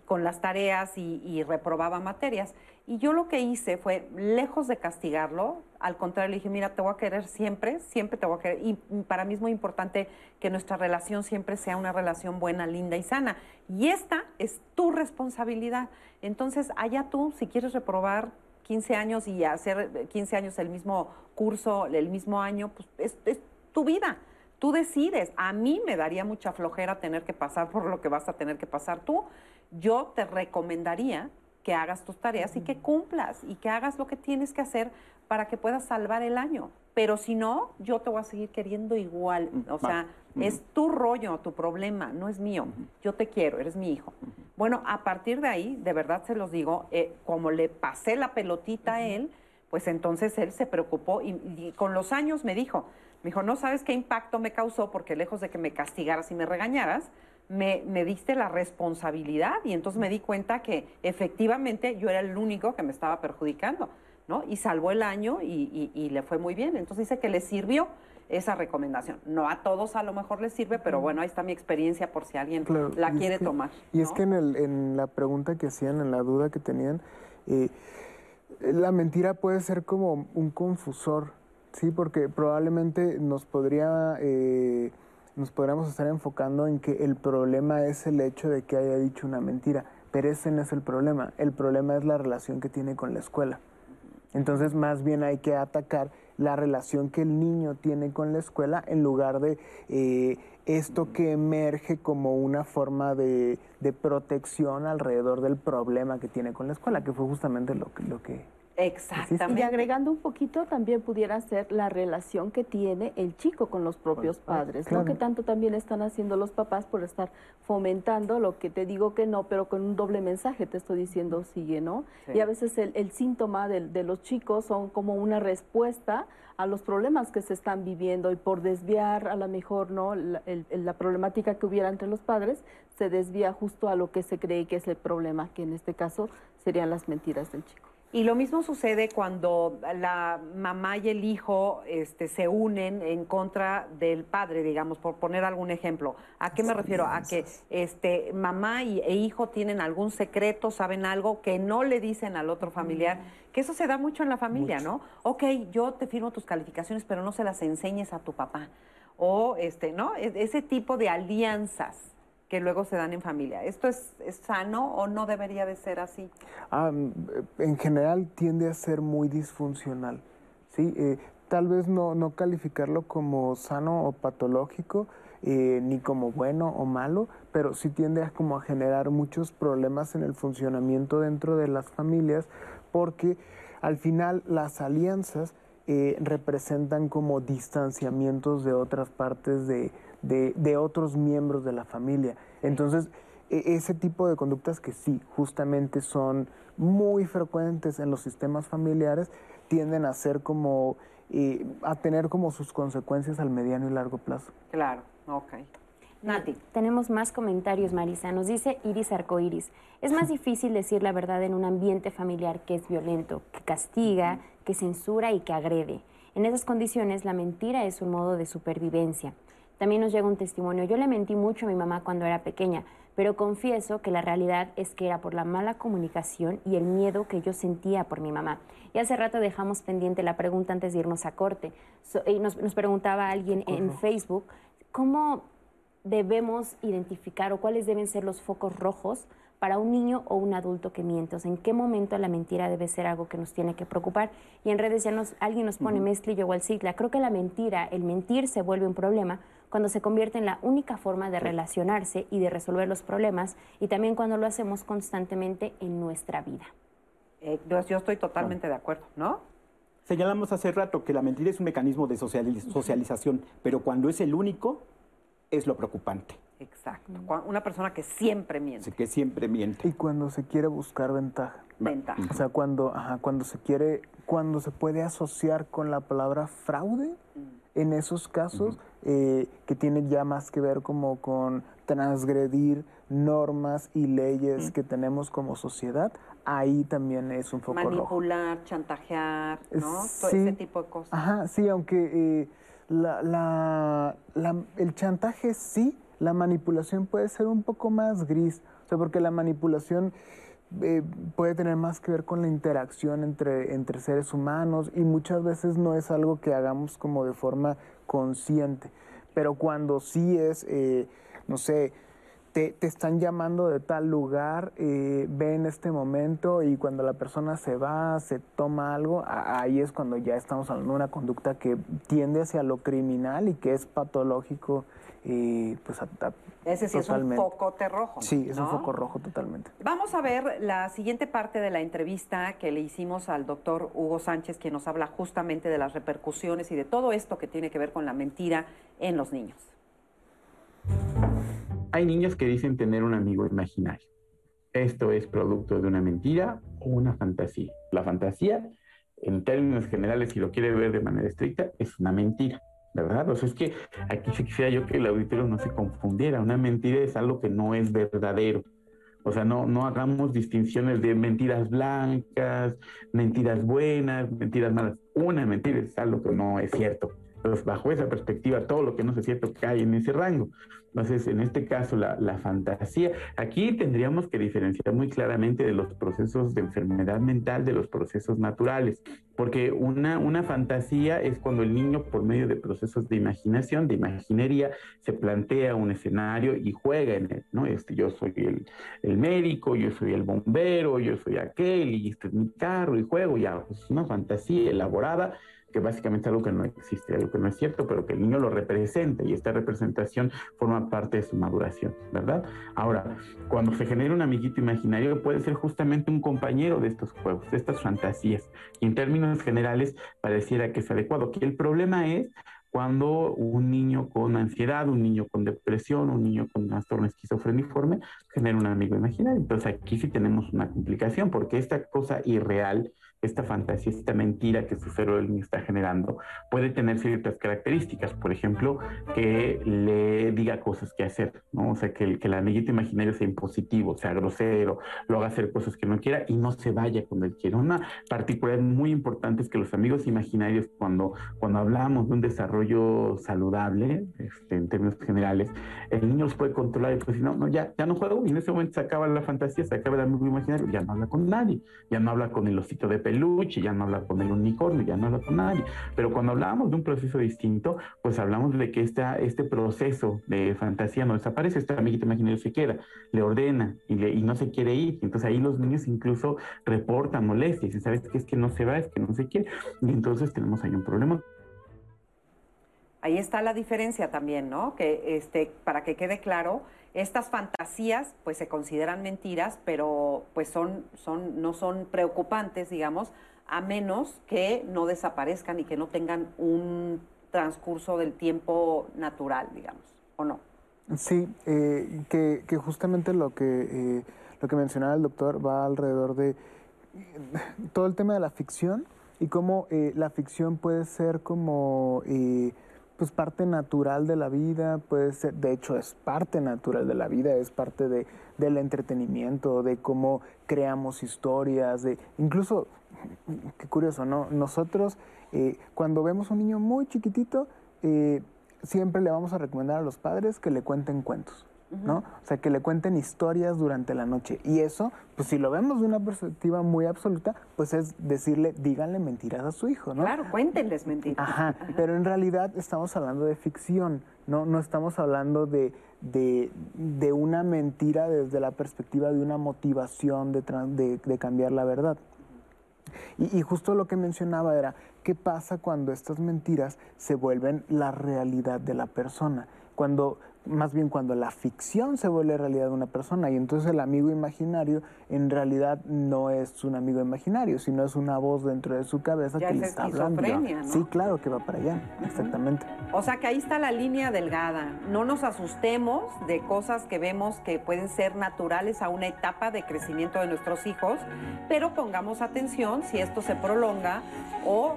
con las tareas y, y reprobaba materias. Y yo lo que hice fue, lejos de castigarlo, al contrario, le dije, mira, te voy a querer siempre, siempre te voy a querer. Y para mí es muy importante que nuestra relación siempre sea una relación buena, linda y sana. Y esta es tu responsabilidad. Entonces, allá tú, si quieres reprobar 15 años y hacer 15 años el mismo curso, el mismo año, pues es, es tu vida. Tú decides. A mí me daría mucha flojera tener que pasar por lo que vas a tener que pasar tú. Yo te recomendaría que hagas tus tareas y que cumplas y que hagas lo que tienes que hacer para que puedas salvar el año. Pero si no, yo te voy a seguir queriendo igual. O sea, es tu rollo, tu problema, no es mío. Yo te quiero, eres mi hijo. Bueno, a partir de ahí, de verdad se los digo, eh, como le pasé la pelotita a él, pues entonces él se preocupó y, y con los años me dijo, me dijo, no sabes qué impacto me causó porque lejos de que me castigaras y me regañaras, me, me diste la responsabilidad y entonces me di cuenta que efectivamente yo era el único que me estaba perjudicando, ¿no? Y salvó el año y, y- y le fue muy bien. Entonces dice que le sirvió esa recomendación. No a todos a lo mejor les sirve, pero bueno, ahí está mi experiencia por si alguien Claro, la es quiere que- tomar. Y es que en, el- en la pregunta que hacían, en la duda que tenían, eh, la mentira puede ser como un confusor, ¿sí? Porque probablemente nos podría... eh, nos podríamos estar enfocando en que el problema es el hecho de que haya dicho una mentira, pero ese no es el problema. El problema es la relación que tiene con la escuela. Entonces, más bien hay que atacar la relación que el niño tiene con la escuela en lugar de eh, esto que emerge como una forma de, de protección alrededor del problema que tiene con la escuela, que fue justamente lo que... Lo que Exactamente. Y agregando un poquito, también pudiera ser la relación que tiene el chico con los propios padres, claro. ¿no? Que tanto también están haciendo los papás por estar fomentando lo que te digo que no, pero con un doble mensaje te estoy diciendo sigue, ¿no? Sí. Y a veces el, el síntoma de, los chicos son como una respuesta a los problemas que se están viviendo y por desviar a lo mejor, ¿no? La, el- el- la problemática que hubiera entre los padres se desvía justo a lo que se cree que es el problema, que en este caso serían las mentiras del chico. Y lo mismo sucede cuando la mamá y el hijo este, se unen en contra del padre, digamos, por poner algún ejemplo. ¿A qué me refiero? A que este, mamá y, e hijo tienen algún secreto, saben algo que no le dicen al otro familiar, que eso se da mucho en la familia, ¿no? Ok, yo te firmo tus calificaciones, pero no se las enseñes a tu papá. O, este, ¿no? E- Ese tipo de alianzas que luego se dan en familia. ¿Esto es, es sano o no debería de ser así? Mm, en general tiende a ser muy disfuncional, ¿sí? Eh, tal vez no, no calificarlo como sano o patológico, eh, ni como bueno o malo, pero sí tiende a, como a generar muchos problemas en el funcionamiento dentro de las familias, porque al final las alianzas eh, representan como distanciamientos de otras partes de, de- de otros miembros de la familia. Entonces, e- ese tipo de conductas que sí, justamente son muy frecuentes en los sistemas familiares, tienden a ser como, eh, a tener como sus consecuencias al mediano y largo plazo. Claro, ok. Nati. Tenemos más comentarios, Marisa. Nos dice Iris Arcoiris. Es más difícil decir la verdad en un ambiente familiar que es violento, que castiga, que censura y que agrede. En esas condiciones, la mentira es un modo de supervivencia. También nos llega un testimonio. Yo le mentí mucho a mi mamá cuando era pequeña, pero confieso que la realidad es que era por la mala comunicación y el miedo que yo sentía por mi mamá. Y hace rato dejamos pendiente la pregunta antes de irnos a corte. So- y nos, nos preguntaba alguien en Facebook, ¿cómo debemos identificar o cuáles deben ser los focos rojos para un niño o un adulto que miente? O sea, ¿en qué momento la mentira debe ser algo que nos tiene que preocupar? Y en redes ya nos, alguien nos pone mezclillo o cicla. Creo que la mentira, el mentir se vuelve un problema cuando se convierte en la única forma de relacionarse y de resolver los problemas y también cuando lo hacemos constantemente en nuestra vida. Eh, yo estoy totalmente de acuerdo, ¿no? Señalamos hace rato que la mentira es un mecanismo de socialización, pero cuando es el único, es lo preocupante. Exacto. Una persona que siempre miente. que siempre miente. Y cuando se quiere buscar ventaja. Ventaja. O sea, cuando, cuando se quiere, cuando se puede asociar con la palabra fraude, mm. En esos casos, eh, que tiene ya más que ver como con transgredir normas y leyes que tenemos como sociedad, ahí también es un foco Manipular, chantajear, ¿no? Ese tipo de cosas. Ajá, sí, aunque eh, la, el chantaje sí, la manipulación puede ser un poco más gris, o sea, porque la manipulación eh, puede tener más que ver con la interacción entre, entre seres humanos y muchas veces no es algo que hagamos como de forma consciente, pero cuando sí es, eh, no sé, te, están llamando de tal lugar, eh, ve en este momento y cuando la persona se va, se toma algo, ahí es cuando ya estamos hablando de una conducta que tiende hacia lo criminal y que es patológico. Eh, pues Ese sí es un foco rojo. Sí, es un foco rojo totalmente. Vamos a ver la siguiente parte de la entrevista que le hicimos al doctor Hugo Sánchez, quien nos habla justamente de las repercusiones y de todo esto que tiene que ver con la mentira en los niños. Hay niños que dicen tener un amigo imaginario. Esto es producto de una mentira o una fantasía. La fantasía, en términos generales, si lo quiere ver de manera estricta, es una mentira, ¿verdad? O sea, es que aquí se quisiera yo que el auditorio no se confundiera. Una mentira es algo que no es verdadero. O sea, no, no hagamos distinciones de mentiras blancas, mentiras buenas, mentiras malas. Una mentira es algo que no es cierto. Entonces, bajo esa perspectiva, todo lo que no es cierto cae en ese rango. Entonces, en este caso, la, fantasía, aquí tendríamos que diferenciar muy claramente de los procesos de enfermedad mental de los procesos naturales, porque una, una fantasía es cuando el niño, por medio de procesos de imaginación, de imaginería, se plantea un escenario y juega en él, ¿no? Este, yo soy el, el médico, yo soy el bombero, yo soy aquel, y este es mi carro, y juego, ya, es una fantasía elaborada que básicamente es algo que no existe, algo que no es cierto, pero que el niño lo representa y esta representación forma parte de su maduración, ¿verdad? Ahora, cuando se genera un amiguito imaginario, puede ser justamente un compañero de estos juegos, de estas fantasías, y en términos generales pareciera que es adecuado. Aquí el problema es cuando un niño con ansiedad, un niño con depresión, un niño con trastorno esquizofreniforme genera un amigo imaginario. Entonces aquí sí tenemos una complicación porque esta cosa irreal esta fantasía, esta mentira que su cerebro está generando, puede tener ciertas características, por ejemplo, que le diga cosas que hacer, ¿no? O sea, que el, que el amiguito imaginario sea impositivo, sea grosero, lo haga hacer cosas que no quiera y no se vaya cuando él quiera. Una particularidad muy importante es que los amigos imaginarios, cuando, cuando hablamos de un desarrollo saludable, este, en términos generales, el niño los puede controlar y puede decir, no, no, ya, ya no juego, y en ese momento se acaba la fantasía, se acaba el amigo imaginario, ya no habla con nadie, ya no habla con el osito de peluche, ya no habla con el unicornio, ya no habla con nadie. Pero cuando hablábamos de un proceso distinto, pues hablamos de que esta, este proceso de fantasía no desaparece, este amiguito imaginario se queda, le ordena y, le, y no se quiere ir. Entonces ahí los niños incluso reportan molestias y sabes que es que no se va, es que no se quiere. Y entonces tenemos ahí un problema. Ahí está la diferencia también, ¿no? Que este, para que quede claro, estas fantasías pues se consideran mentiras, pero pues son, son, no son preocupantes, digamos, a menos que no desaparezcan y que no tengan un transcurso del tiempo natural, digamos, ¿o no? Sí, eh, que, que, justamente lo que, eh, lo que mencionaba el doctor va alrededor de todo el tema de la ficción y cómo eh, la ficción puede ser como pues parte natural de la vida, puede ser, de hecho es parte natural de la vida, es parte de, del entretenimiento, de cómo creamos historias, de incluso, qué curioso, ¿no? Nosotros eh, cuando vemos un niño muy chiquitito, eh, siempre le vamos a recomendar a los padres que le cuenten cuentos. ¿No? O sea, que le cuenten historias durante la noche. Y eso, pues si lo vemos de una perspectiva muy absoluta, pues es decirle, díganle mentiras a su hijo, ¿no? Claro, cuéntenles mentiras. Ajá, pero en realidad estamos hablando de ficción, ¿no? No estamos hablando de, de, de una mentira desde la perspectiva de una motivación de- de cambiar la verdad. Y, y justo lo que mencionaba era, ¿qué pasa cuando estas mentiras se vuelven la realidad de la persona? Cuando, más bien cuando la ficción se vuelve realidad de una persona y entonces el amigo imaginario en realidad no es un amigo imaginario, sino es una voz dentro de su cabeza Ya que le está hablando. Sí, claro que va para allá, exactamente. O sea que ahí está la línea delgada. No nos asustemos de cosas que vemos que pueden ser naturales a una etapa de crecimiento de nuestros hijos, pero pongamos atención si esto se prolonga o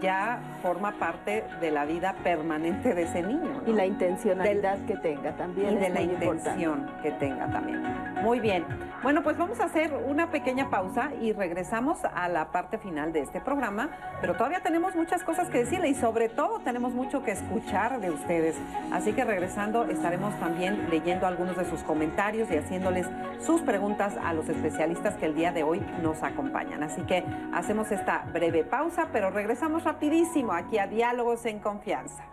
ya forma parte de la vida permanente de ese niño. ¿no? Y la intencionalidad que tenga también. y de la importante. intención que tenga también. Muy bien. Bueno, pues vamos a hacer una pequeña pausa y regresamos a la parte final de este programa, pero todavía tenemos muchas cosas que decirle y sobre todo tenemos mucho que escuchar de ustedes. Así que regresando estaremos también leyendo algunos de sus comentarios y haciéndoles sus preguntas a los especialistas que el día de hoy nos acompañan. Así que hacemos esta breve pausa, pero regresamos rapidísimo aquí a Diálogos en Confianza.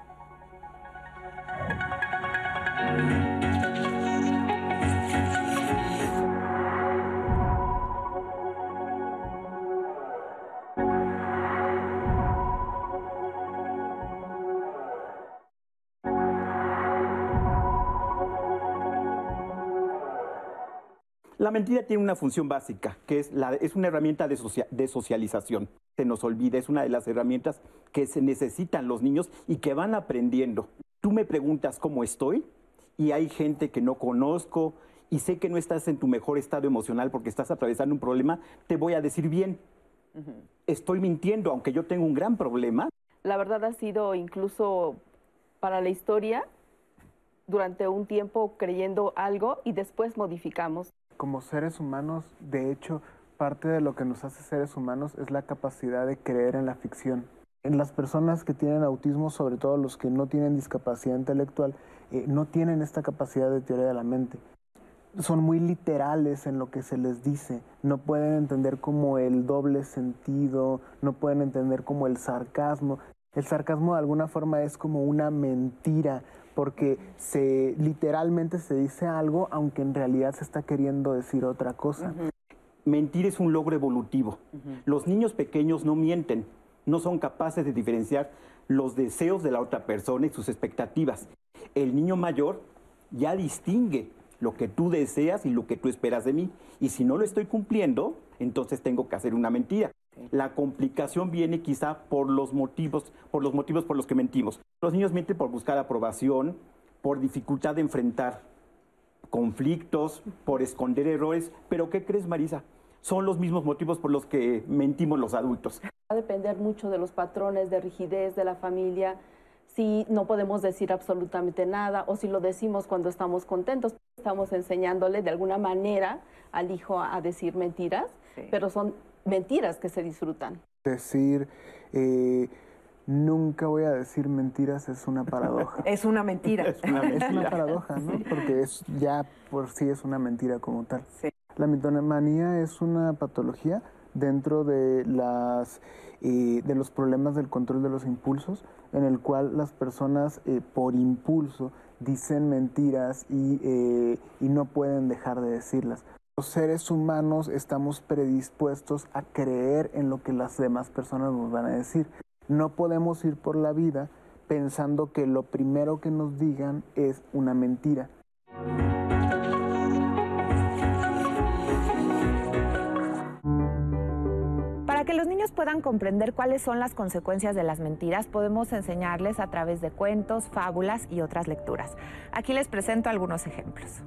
La mentira tiene una función básica, que es, la, es una herramienta de, socia- de socialización. Se nos olvida, es una de las herramientas que se necesitan los niños y que van aprendiendo. Tú me preguntas cómo estoy y hay gente que no conozco y sé que no estás en tu mejor estado emocional porque estás atravesando un problema, te voy a decir bien. Estoy mintiendo, aunque yo tengo un gran problema. La verdad ha sido incluso para la historia durante un tiempo creyendo algo y después modificamos. Como seres humanos, de hecho, parte de lo que nos hace seres humanos es la capacidad de creer en la ficción. En las personas que tienen autismo, sobre todo los que no tienen discapacidad intelectual, eh, no tienen esta capacidad de teoría de la mente. Son muy literales en lo que se les dice, no pueden entender como el doble sentido, no pueden entender como el sarcasmo. El sarcasmo de alguna forma es como una mentira, porque se literalmente se dice algo aunque en realidad se está queriendo decir otra cosa. Mentir es un logro evolutivo. Los niños pequeños no mienten, no son capaces de diferenciar los deseos de la otra persona y sus expectativas. El niño mayor ya distingue lo que tú deseas y lo que tú esperas de mí. Y si no lo estoy cumpliendo, entonces tengo que hacer una mentira. La complicación viene quizá por los motivos, por los motivos por los que mentimos. Los niños mienten por buscar aprobación, por dificultad de enfrentar conflictos, por esconder errores. Pero ¿qué crees, Marisa? Son los mismos motivos por los que mentimos los adultos. Va a depender mucho de los patrones de rigidez de la familia, si no podemos decir absolutamente nada o si lo decimos cuando estamos contentos. Estamos enseñándole de alguna manera al hijo a decir mentiras, pero son mentiras que se disfrutan. Decir, eh, nunca voy a decir mentiras es una paradoja. Es una mentira. Es una Es una mentira. paradoja, ¿no? Porque es, ya por sí es una mentira como tal. Sí. La mitomanía es una patología dentro de, las, eh, de los problemas del control de los impulsos, en el cual las personas eh, por impulso dicen mentiras y, eh, y no pueden dejar de decirlas. Los seres humanos estamos predispuestos a creer en lo que las demás personas nos van a decir. No podemos ir por la vida pensando que lo primero que nos digan es una mentira. Para que los niños puedan comprender cuáles son las consecuencias de las mentiras, podemos enseñarles a través de cuentos, fábulas y otras lecturas. Aquí les presento algunos ejemplos.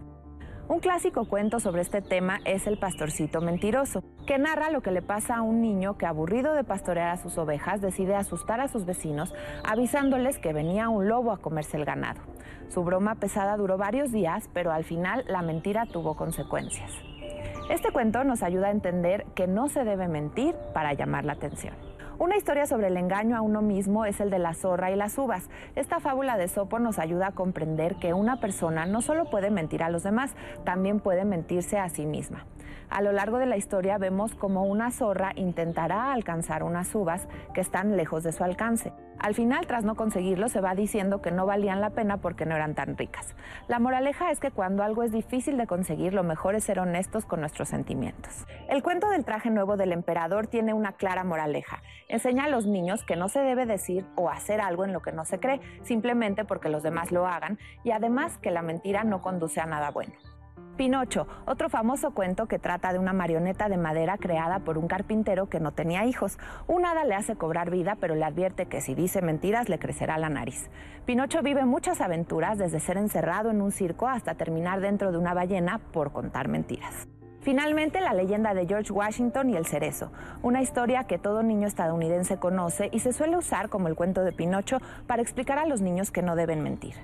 Un clásico cuento sobre este tema es El pastorcito mentiroso, que narra lo que le pasa a un niño que aburrido de pastorear a sus ovejas decide asustar a sus vecinos avisándoles que venía un lobo a comerse el ganado. Su broma pesada duró varios días, pero al final la mentira tuvo consecuencias. Este cuento nos ayuda a entender que no se debe mentir para llamar la atención. Una historia sobre el engaño a uno mismo es el de la zorra y las uvas. Esta fábula de Sopo nos ayuda a comprender que una persona no solo puede mentir a los demás, también puede mentirse a sí misma. A lo largo de la historia vemos como una zorra intentará alcanzar unas uvas que están lejos de su alcance. Al final, tras no conseguirlo, se va diciendo que no valían la pena porque no eran tan ricas. La moraleja es que cuando algo es difícil de conseguir, lo mejor es ser honestos con nuestros sentimientos. El cuento del traje nuevo del emperador tiene una clara moraleja. Enseña a los niños que no se debe decir o hacer algo en lo que no se cree, simplemente porque los demás lo hagan, y además que la mentira no conduce a nada bueno. Pinocho, otro famoso cuento que trata de una marioneta de madera creada por un carpintero que no tenía hijos. Un hada le hace cobrar vida, pero le advierte que si dice mentiras le crecerá la nariz. Pinocho vive muchas aventuras, desde ser encerrado en un circo hasta terminar dentro de una ballena por contar mentiras. Finalmente, la leyenda de George Washington y el cerezo, una historia que todo niño estadounidense conoce y se suele usar como el cuento de Pinocho para explicar a los niños que no deben mentir.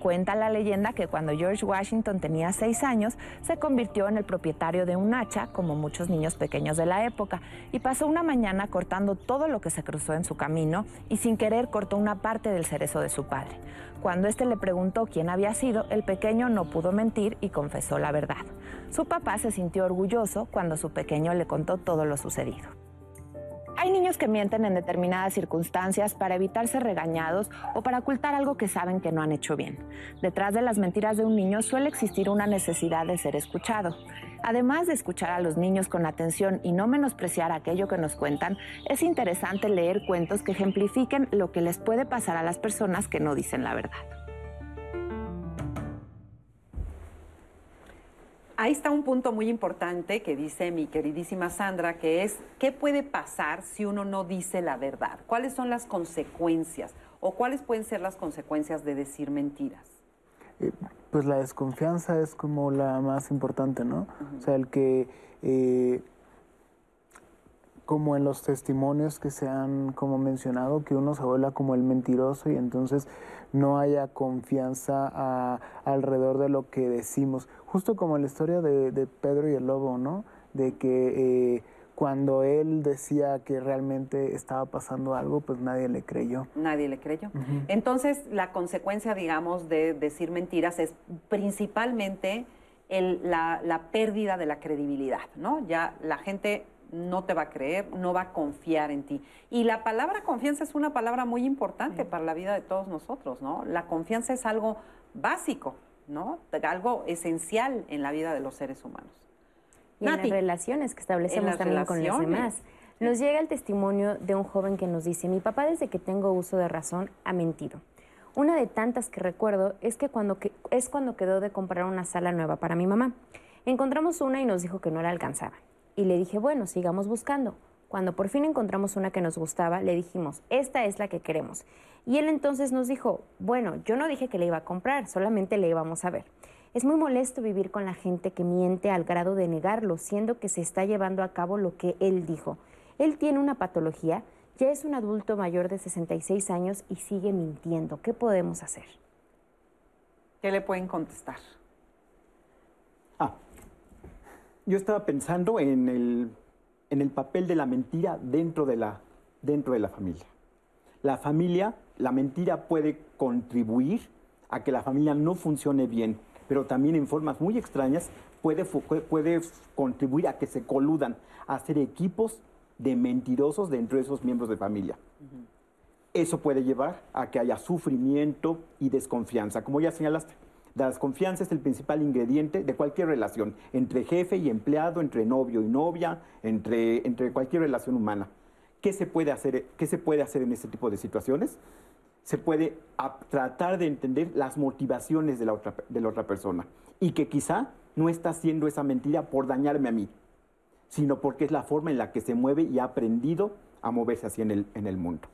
Cuenta la leyenda que cuando George Washington tenía seis años, se convirtió en el propietario de un hacha, como muchos niños pequeños de la época, y pasó una mañana cortando todo lo que se cruzó en su camino y sin querer cortó una parte del cerezo de su padre. Cuando éste le preguntó quién había sido, el pequeño no pudo mentir y confesó la verdad. Su papá se sintió orgulloso cuando su pequeño le contó todo lo sucedido. Hay niños que mienten en determinadas circunstancias para evitar ser regañados o para ocultar algo que saben que no han hecho bien. Detrás de las mentiras de un niño suele existir una necesidad de ser escuchado. Además de escuchar a los niños con atención y no menospreciar aquello que nos cuentan, es interesante leer cuentos que ejemplifiquen lo que les puede pasar a las personas que no dicen la verdad. Ahí está un punto muy importante que dice mi queridísima Sandra, que es qué puede pasar si uno no dice la verdad. ¿Cuáles son las consecuencias o cuáles pueden ser las consecuencias de decir mentiras? Eh, pues la desconfianza es como la más importante, ¿no? O sea, el que eh, como en los testimonios que se han como mencionado, que uno se vuelva como el mentiroso y entonces no haya confianza alrededor de lo que decimos. Justo como la historia de, Pedro y el Lobo, ¿no? De que eh, cuando él decía que realmente estaba pasando algo, pues nadie le creyó. Nadie le creyó. Entonces, la consecuencia, digamos, de decir mentiras es principalmente la, la pérdida de la credibilidad, ¿no? Ya la gente no te va a creer, no va a confiar en ti. Y la palabra confianza es una palabra muy importante para la vida de todos nosotros, ¿no? La confianza es algo básico, ¿no? Algo esencial en la vida de los seres humanos. Y en las relaciones que establecemos también con los demás. Nos llega el testimonio de un joven que nos dice, mi papá desde que tengo uso de razón ha mentido. Una de tantas que recuerdo es que cuando que, es cuando quedó de comprar una sala nueva para mi mamá. Encontramos una y nos dijo que no la alcanzaba. Y le dije, bueno, sigamos buscando. Cuando por fin encontramos una que nos gustaba, le dijimos, esta es la que queremos. Y él entonces nos dijo, bueno, yo no dije que le iba a comprar, solamente le íbamos a ver. Es muy molesto vivir con la gente que miente al grado de negarlo, siendo que se está llevando a cabo lo que él dijo. Él tiene una patología, ya es un adulto mayor de 66 años y sigue mintiendo. ¿Qué podemos hacer? ¿Qué le pueden contestar? Ah, yo estaba pensando en el, en el papel de la mentira dentro de la, dentro de la familia. La familia, la mentira puede contribuir a que la familia no funcione bien, pero también en formas muy extrañas puede, puede contribuir a que se coludan, a hacer equipos de mentirosos dentro de esos miembros de familia. Eso puede llevar a que haya sufrimiento y desconfianza, como ya señalaste. La desconfianza es el principal ingrediente de cualquier relación, entre jefe y empleado, entre novio y novia, entre, entre cualquier relación humana. ¿Qué se, puede hacer, ¿Qué se puede hacer en este tipo de situaciones? Se puede tratar de entender las motivaciones de la, otra, de la otra persona y que quizá no está haciendo esa mentira por dañarme a mí, sino porque es la forma en la que se mueve y ha aprendido a moverse así en el, en el mundo.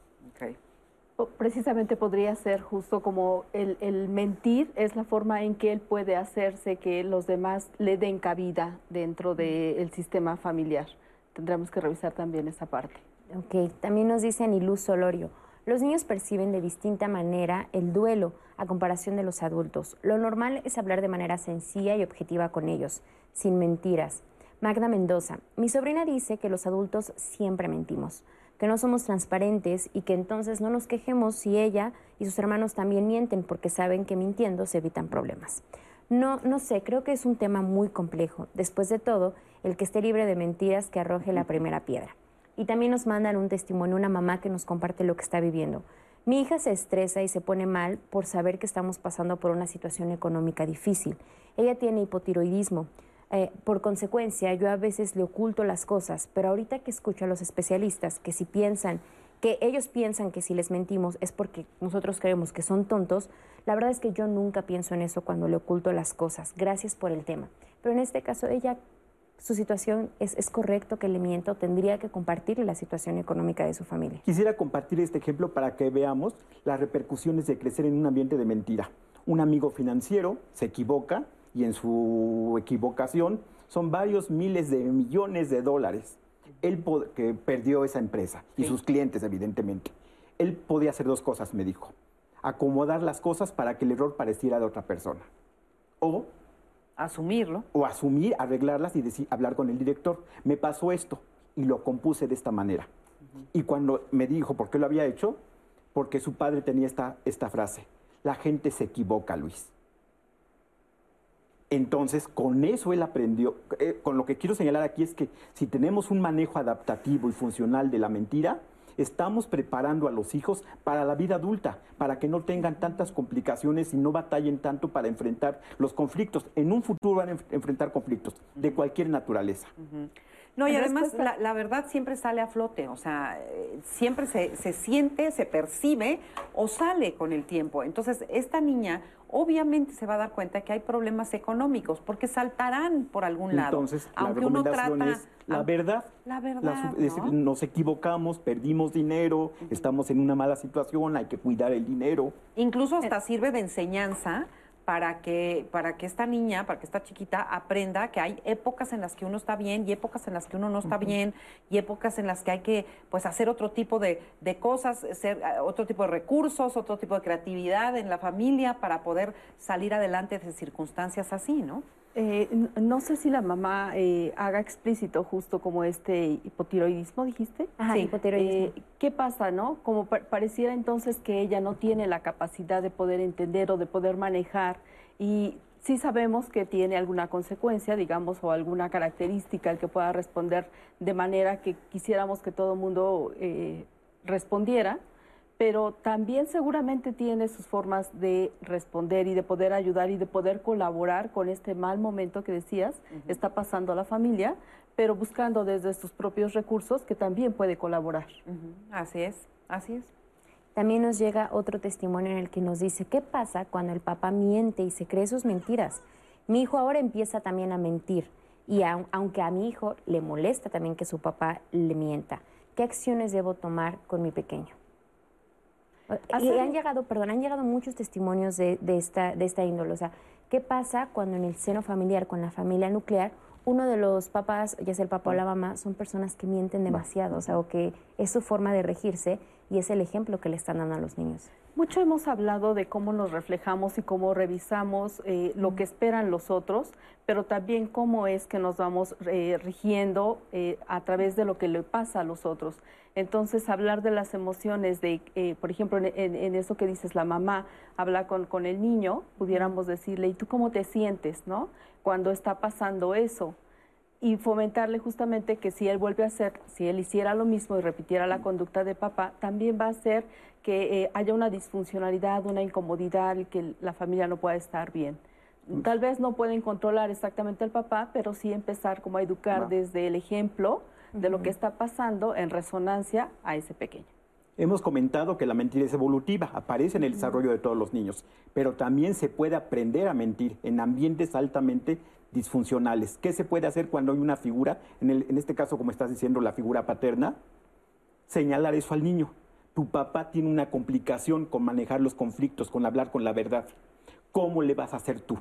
Precisamente podría ser justo como el, mentir es la forma en que él puede hacerse que los demás le den cabida dentro del sistema familiar. Tendremos que revisar también esa parte. Ok, también nos dice Aniluz Solorio, los niños perciben de distinta manera el duelo a comparación de los adultos. Lo normal es hablar de manera sencilla y objetiva con ellos, sin mentiras. Magda Mendoza, mi sobrina dice que los adultos siempre mentimos que no somos transparentes y que entonces no nos quejemos si ella y sus hermanos también mienten porque saben que mintiendo se evitan problemas. No, no sé, creo que es un tema muy complejo. Después de todo, El que esté libre de mentiras, que arroje la primera piedra. Y también nos mandan un testimonio, una mamá que nos comparte lo que está viviendo. Mi hija se estresa y se pone mal por saber que estamos pasando por una situación económica difícil. Ella tiene hipotiroidismo. Eh, por consecuencia, yo a veces le oculto las cosas, pero ahorita que escucho a los especialistas que si piensan, que ellos piensan que si les mentimos es porque nosotros creemos que son tontos, la verdad es que yo nunca pienso en eso cuando le oculto las cosas. Gracias por el tema. Pero en este caso, ella, su situación es, es correcto que le miento, tendría que compartirle la situación económica de su familia. Quisiera compartir este ejemplo para que veamos las repercusiones de crecer en un ambiente de mentira. Un amigo financiero se equivoca y en su equivocación son varios miles de millones de dólares. Él que perdió esa empresa y sus clientes, evidentemente. Él podía hacer dos cosas, me dijo. Acomodar las cosas para que el error pareciera de otra persona. O asumirlo. O asumir, arreglarlas y decir, hablar con el director. Me pasó esto y lo compuse de esta manera. Y cuando me dijo por qué lo había hecho, porque su padre tenía esta, esta frase. La gente se equivoca, Luis. Entonces, con eso él aprendió. Eh, con lo que quiero señalar aquí es que si tenemos un manejo adaptativo y funcional de la mentira, estamos preparando a los hijos para la vida adulta, para que no tengan tantas complicaciones y no batallen tanto para enfrentar los conflictos. En un futuro van a enfrentar conflictos de cualquier naturaleza. No, y además la, verdad siempre sale a flote, o sea, eh, siempre se, se, siente, se percibe o sale con el tiempo. Entonces, esta niña obviamente se va a dar cuenta que hay problemas económicos, porque saltarán por algún lado. Entonces, aunque la recomendación uno trata, es la verdad. La verdad. Nos equivocamos, perdimos dinero, estamos en una mala situación, hay que cuidar el dinero. Incluso hasta sirve de enseñanza para que, para que esta niña, para que esta chiquita aprenda que hay épocas en las que uno está bien y épocas en las que uno no está bien y épocas en las que hay que pues hacer otro tipo de, cosas, hacer eh, otro tipo de recursos, otro tipo de creatividad en la familia para poder salir adelante de circunstancias así, ¿no? Eh, no sé si la mamá eh, haga explícito justo como este hipotiroidismo, dijiste. sí. hipotiroidismo. Eh, ¿Qué pasa, no? Como pareciera entonces que ella no tiene la capacidad de poder entender o de poder manejar y sí sabemos que tiene alguna consecuencia, digamos, o alguna característica el que pueda responder de manera que quisiéramos que todo el mundo respondiera pero también seguramente tiene sus formas de responder y de poder ayudar y de poder colaborar con este mal momento que decías, está pasando a la familia, pero buscando desde sus propios recursos que también puede colaborar. Así es, así es. También nos llega otro testimonio en el que nos dice, ¿qué pasa cuando el papá miente y se cree sus mentiras? Mi hijo ahora empieza también a mentir y aunque a mi hijo le molesta también que su papá le mienta, ¿qué acciones debo tomar con mi pequeño? Y han llegado, perdón, han llegado muchos testimonios de, esta, de esta índole. O sea, ¿qué pasa cuando en el seno familiar, con la familia nuclear, uno de los papás, ya sea el papá o la mamá, son personas que mienten demasiado, o sea, o que es su forma de regirse y es el ejemplo que le están dando a los niños. Mucho hemos hablado de cómo nos reflejamos y cómo revisamos eh, lo que esperan los otros, pero también cómo es que nos vamos eh, rigiendo eh, a través de lo que le pasa a los otros. Entonces, hablar de las emociones, de, por ejemplo, en, eso que dices, la mamá habla con, con, el niño, pudiéramos decirle, ¿y tú cómo te sientes, no? Cuando está pasando eso. Y fomentarle justamente que si él vuelve a hacer, si él hiciera lo mismo y repitiera la conducta de papá, también va a hacer que eh, haya una disfuncionalidad, una incomodidad, que la familia no pueda estar bien. Tal vez no pueden controlar exactamente al papá, pero sí empezar como a educar desde el ejemplo, de lo que está pasando en resonancia a ese pequeño. Hemos comentado que la mentira es evolutiva, aparece en el desarrollo de todos los niños, pero también se puede aprender a mentir en ambientes altamente disfuncionales. ¿Qué se puede hacer cuando hay una figura, en, en este caso como estás diciendo, la figura paterna? Señalar eso al niño. Tu papá tiene una complicación con manejar los conflictos, con hablar con la verdad. ¿Cómo le vas a hacer tú?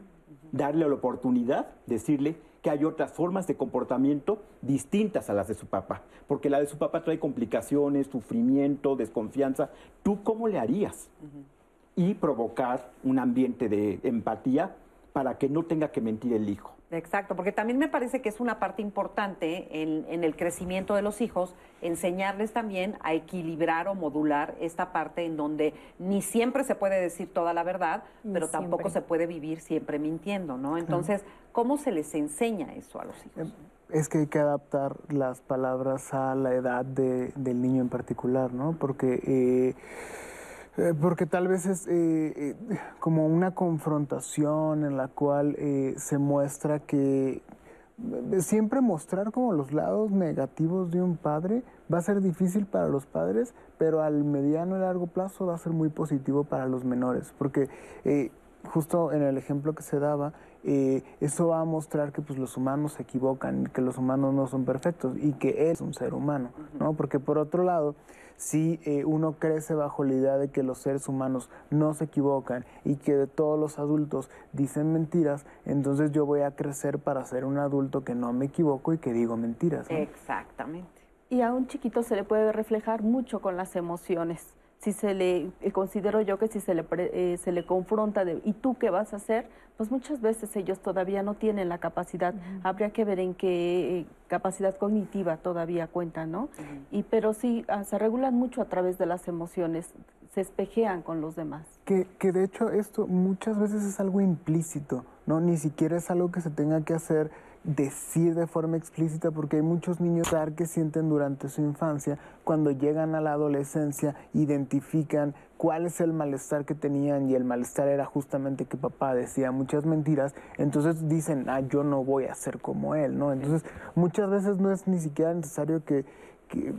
Darle la oportunidad, decirle, que hay otras formas de comportamiento distintas a las de su papá, porque la de su papá trae complicaciones, sufrimiento, desconfianza. ¿Tú cómo le harías? Y provocar un ambiente de empatía para que no tenga que mentir el hijo. Exacto, porque también me parece que es una parte importante en, el crecimiento de los hijos, enseñarles también a equilibrar o modular esta parte en donde ni siempre se puede decir toda la verdad, pero tampoco se puede vivir siempre mintiendo, ¿no? Entonces, ¿cómo se les enseña eso a los hijos? es que hay que adaptar las palabras a la edad de- del niño en particular, ¿no? Porque, eh, eh, porque tal vez es eh, eh, como una confrontación en la cual eh, se muestra que siempre mostrar como los lados negativos de un padre va a ser difícil para los padres, pero al mediano y largo plazo va a ser muy positivo para los menores, porque eh, justo en el ejemplo que se daba, eh, eso va a mostrar que pues, los humanos se equivocan, que los humanos no son perfectos y que él es un ser humano, ¿no? Porque por otro lado, si eh, uno crece bajo la idea de que los seres humanos no se equivocan y que de todos los adultos dicen mentiras, entonces yo voy a crecer para ser un adulto que no me equivoco y que digo mentiras. ¿no? Exactamente. Y a un chiquito se le puede reflejar mucho con las emociones. Si se le, eh, considero yo que si se le, pre- eh, se le confronta de, ¿y tú qué vas a hacer? Pues muchas veces ellos todavía no tienen la capacidad. Habría que ver en qué eh, capacidad cognitiva todavía cuentan, ¿no? y, pero sí, ah, se regulan mucho a través de las emociones, se espejean con los demás. Que, que de hecho esto muchas veces es algo implícito, ¿no? Ni siquiera es algo que se tenga que hacer decir de forma explícita porque hay muchos niños que sienten durante su infancia cuando llegan a la adolescencia identifican cuál es el malestar que tenían y el malestar era justamente que papá decía muchas mentiras entonces dicen ah yo no voy a ser como él no entonces muchas veces no es ni siquiera necesario que que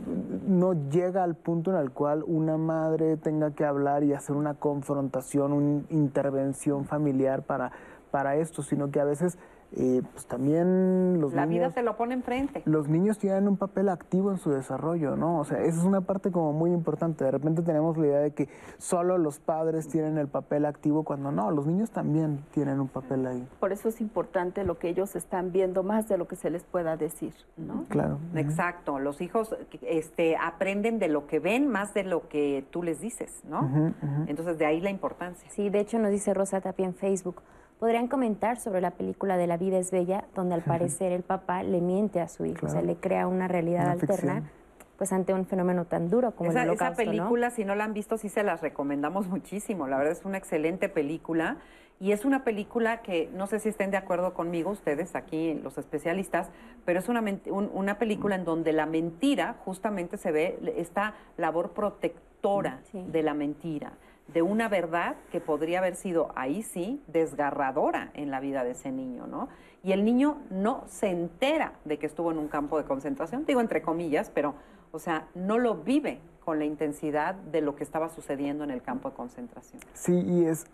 no llega al punto en el cual una madre tenga que hablar y hacer una confrontación, una intervención familiar para, para esto, sino que a veces eh, pues también los La vida niños... te lo pone enfrente. Los niños tienen un papel activo en su desarrollo, ¿no? O sea, esa es una parte como muy importante. De repente tenemos la idea de que solo los padres tienen el papel activo cuando no, los niños también tienen un papel ahí. Por eso es importante lo que ellos están viendo más de lo que se les pueda decir, ¿no? Claro. Exacto, los hijos este, aprenden de lo que ven más de lo que tú les dices, ¿no? Entonces de ahí la importancia. Sí, de hecho nos dice Rosa Tapia en Facebook. Podrían comentar sobre la película de La vida es bella, donde al parecer el papá le miente a su hijo, o sea, Claro. le crea una realidad Una alterna, ficción. pues ante un fenómeno tan duro como Esa, el esa holocausto, ¿no? película, si no la han visto, sí se las recomendamos muchísimo. La verdad es una excelente película. Y es una película que no sé si estén de acuerdo conmigo ustedes aquí, los especialistas, pero es una, un- una película en donde la mentira justamente se ve esta labor protectora de la mentira, de una verdad que podría haber sido ahí sí desgarradora en la vida de ese niño, ¿no? Y el niño no se entera de que estuvo en un campo de concentración, digo entre comillas, pero, o sea, no lo vive con la intensidad de lo que estaba sucediendo en el campo de concentración. Sí, y es,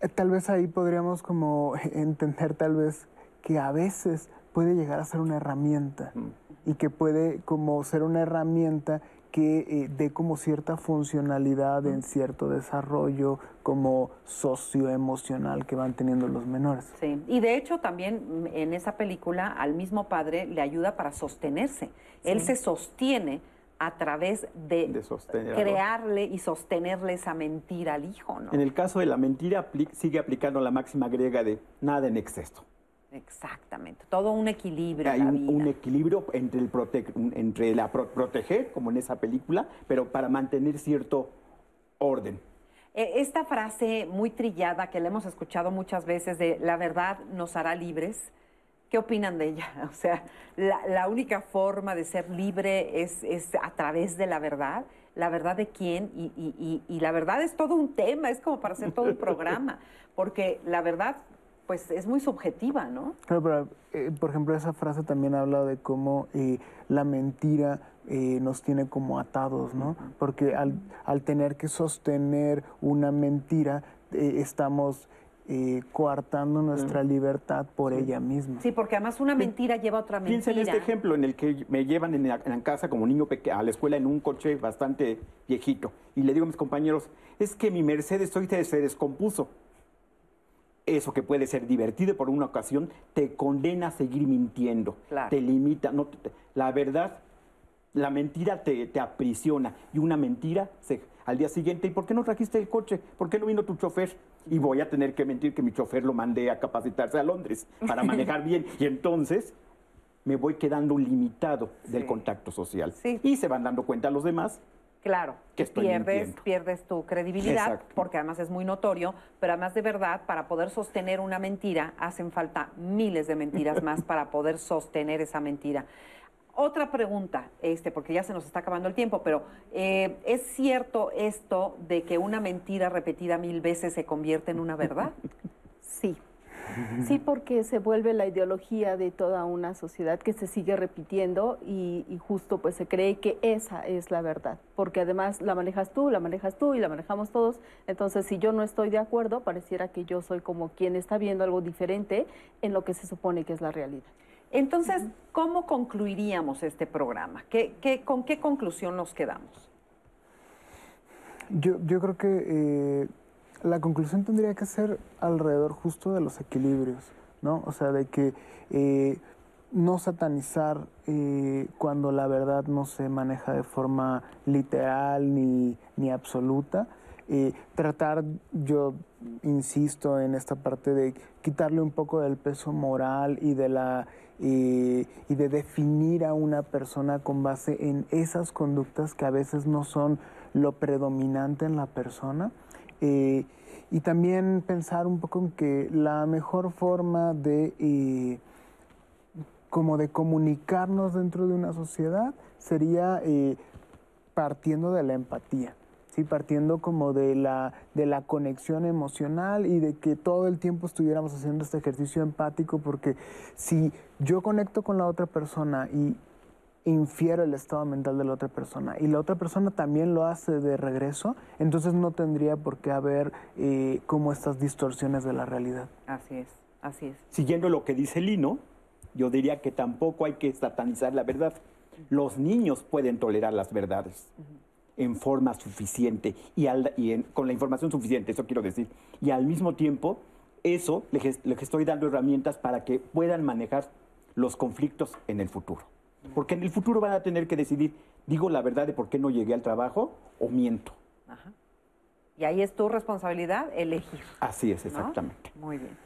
eh, tal vez ahí podríamos como entender tal vez que a veces puede llegar a ser una herramienta y que puede como ser una herramienta que eh, dé como cierta funcionalidad en cierto desarrollo como socioemocional que van teniendo los menores. Sí, y de hecho también mm, en esa película al mismo padre le ayuda para sostenerse. Él Sí. se sostiene a través de, crearle y sostenerle esa mentira al hijo, ¿no? En el caso de la mentira, apli- sigue aplicando la máxima griega de nada en exceso. Exactamente, todo un equilibrio. Hay un, equilibrio entre, el prote- entre la pro- proteger, como en esa película, pero para mantener cierto orden. Eh, Esta frase muy trillada que la hemos escuchado muchas veces de la verdad nos hará libres, ¿qué opinan de ella? O sea, la, la única forma de ser libre es, es a través de la verdad. ¿La verdad de quién? Y, y- y- y la verdad es todo un tema, es como para hacer todo un programa, porque la verdad pues es muy subjetiva, ¿no? Claro, pero, eh, por ejemplo, esa frase también habla de cómo eh, la mentira eh, nos tiene como atados, ¿no? Porque al, al tener que sostener una mentira, eh, estamos eh, coartando nuestra libertad por ella misma. Sí, porque además una mentira lleva a otra mentira. Piensa en este ejemplo en el que me llevan en la, en la casa como niño peque- a la escuela en un coche bastante viejito. Y le digo a mis compañeros, es que mi Mercedes hoy se se descompuso. Eso que puede ser divertido por una ocasión te condena a seguir mintiendo. Claro. Te limita. No, te- la verdad, la mentira te, te aprisiona. Y una mentira, se- al día siguiente, ¿y por qué no trajiste el coche? ¿Por qué no vino tu chofer? Y voy a tener que mentir que mi chofer lo mandé a capacitarse a Londres para manejar bien. Y entonces me voy quedando limitado del contacto social. Y se van dando cuenta los demás Claro, que estoy pierdes, mintiendo. pierdes tu credibilidad, Exacto. porque además es muy notorio, pero además de verdad, para poder sostener una mentira, hacen falta miles de mentiras más para poder sostener esa mentira. Otra pregunta, este, porque ya se nos está acabando el tiempo, pero eh, ¿es cierto esto de que una mentira repetida mil veces se convierte en una verdad? Sí. Sí, porque se vuelve la ideología de toda una sociedad que se sigue repitiendo y, y justo pues se cree que esa es la verdad, porque además la manejas tú, la manejas tú y la manejamos todos, entonces si yo no estoy de acuerdo, pareciera que yo soy como quien está viendo algo diferente en lo que se supone que es la realidad. Entonces, ¿cómo concluiríamos este programa? ¿Qué, qué, con qué conclusión nos quedamos? Yo, yo creo que eh, la conclusión tendría que ser alrededor justo de los equilibrios, ¿no? O sea, de que eh, no satanizar eh, cuando la verdad no se maneja de forma literal ni, ni absoluta. Eh, tratar, yo insisto en esta parte de quitarle un poco del peso moral y de la y de definir a una persona con base en esas conductas que a veces no son lo predominante en la persona. Eh, y también pensar un poco en que la mejor forma de eh, como de comunicarnos dentro de una sociedad sería eh, partiendo de la empatía. ¿sí? partiendo como de la, de la conexión emocional y de que todo el tiempo estuviéramos haciendo este ejercicio empático, porque si yo conecto con la otra persona y infiero el estado mental de la otra persona y la otra persona también lo hace de regreso, entonces no tendría por qué haber eh, como estas distorsiones de la realidad. Así es, así es. Siguiendo lo que dice Lino, yo diría que tampoco hay que satanizar la verdad. Los niños pueden tolerar las verdades en forma suficiente y, al- y en- con la información suficiente, eso quiero decir. Y al mismo tiempo, eso les, les estoy dando herramientas para que puedan manejar los conflictos en el futuro. Porque en el futuro van a tener que decidir, digo la verdad de por qué no llegué al trabajo o miento. Y ahí es tu responsabilidad elegir. Así es, ¿no? exactamente. Muy bien.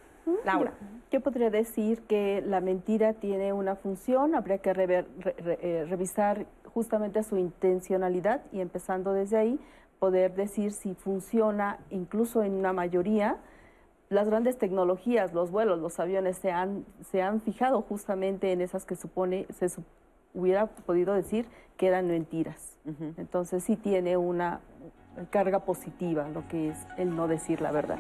Laura. Yo podría decir que la mentira tiene una función, habría que rever- re- re- eh, revisar justamente su intencionalidad y empezando desde ahí poder decir si funciona incluso en una mayoría. Las grandes tecnologías, los vuelos, los aviones se han, se han fijado justamente en esas que supone, se su- hubiera podido decir que eran mentiras. Entonces sí tiene una carga positiva lo que es el no decir la verdad.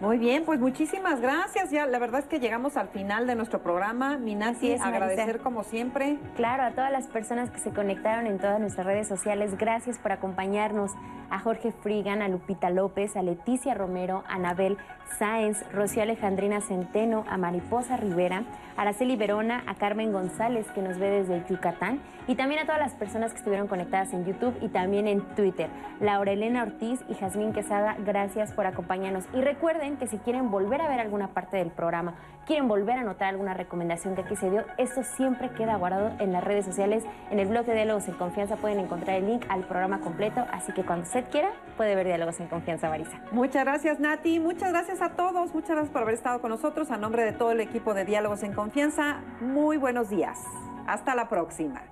Muy bien, pues muchísimas gracias. Ya la verdad es que llegamos al final de nuestro programa. Minasi, Marisa. agradecer como siempre. Claro, a todas las personas que se conectaron en todas nuestras redes sociales, gracias por acompañarnos. A Jorge Frigan, a Lupita López, a Leticia Romero, a Anabel Sáenz, Rocío Alejandrina Centeno, a Mariposa Rivera, a Araceli Verona, a Carmen González, que nos ve desde Yucatán, y también a todas las personas que estuvieron conectadas en YouTube y también en Twitter. Laura Elena Ortiz y Jazmín Quesada, gracias por acompañarnos. Y recuerden que si quieren volver a ver alguna parte del programa, quieren volver a anotar alguna recomendación que aquí se dio, esto siempre queda guardado en las redes sociales. En el blog de Diálogos en Confianza pueden encontrar el link al programa completo, así que cuando usted quiera puede ver Diálogos en Confianza, Marisa. Muchas gracias, Nati. Muchas gracias a todos. Muchas gracias por haber estado con nosotros. A nombre de todo el equipo de Diálogos en Confianza, muy buenos días. Hasta la próxima.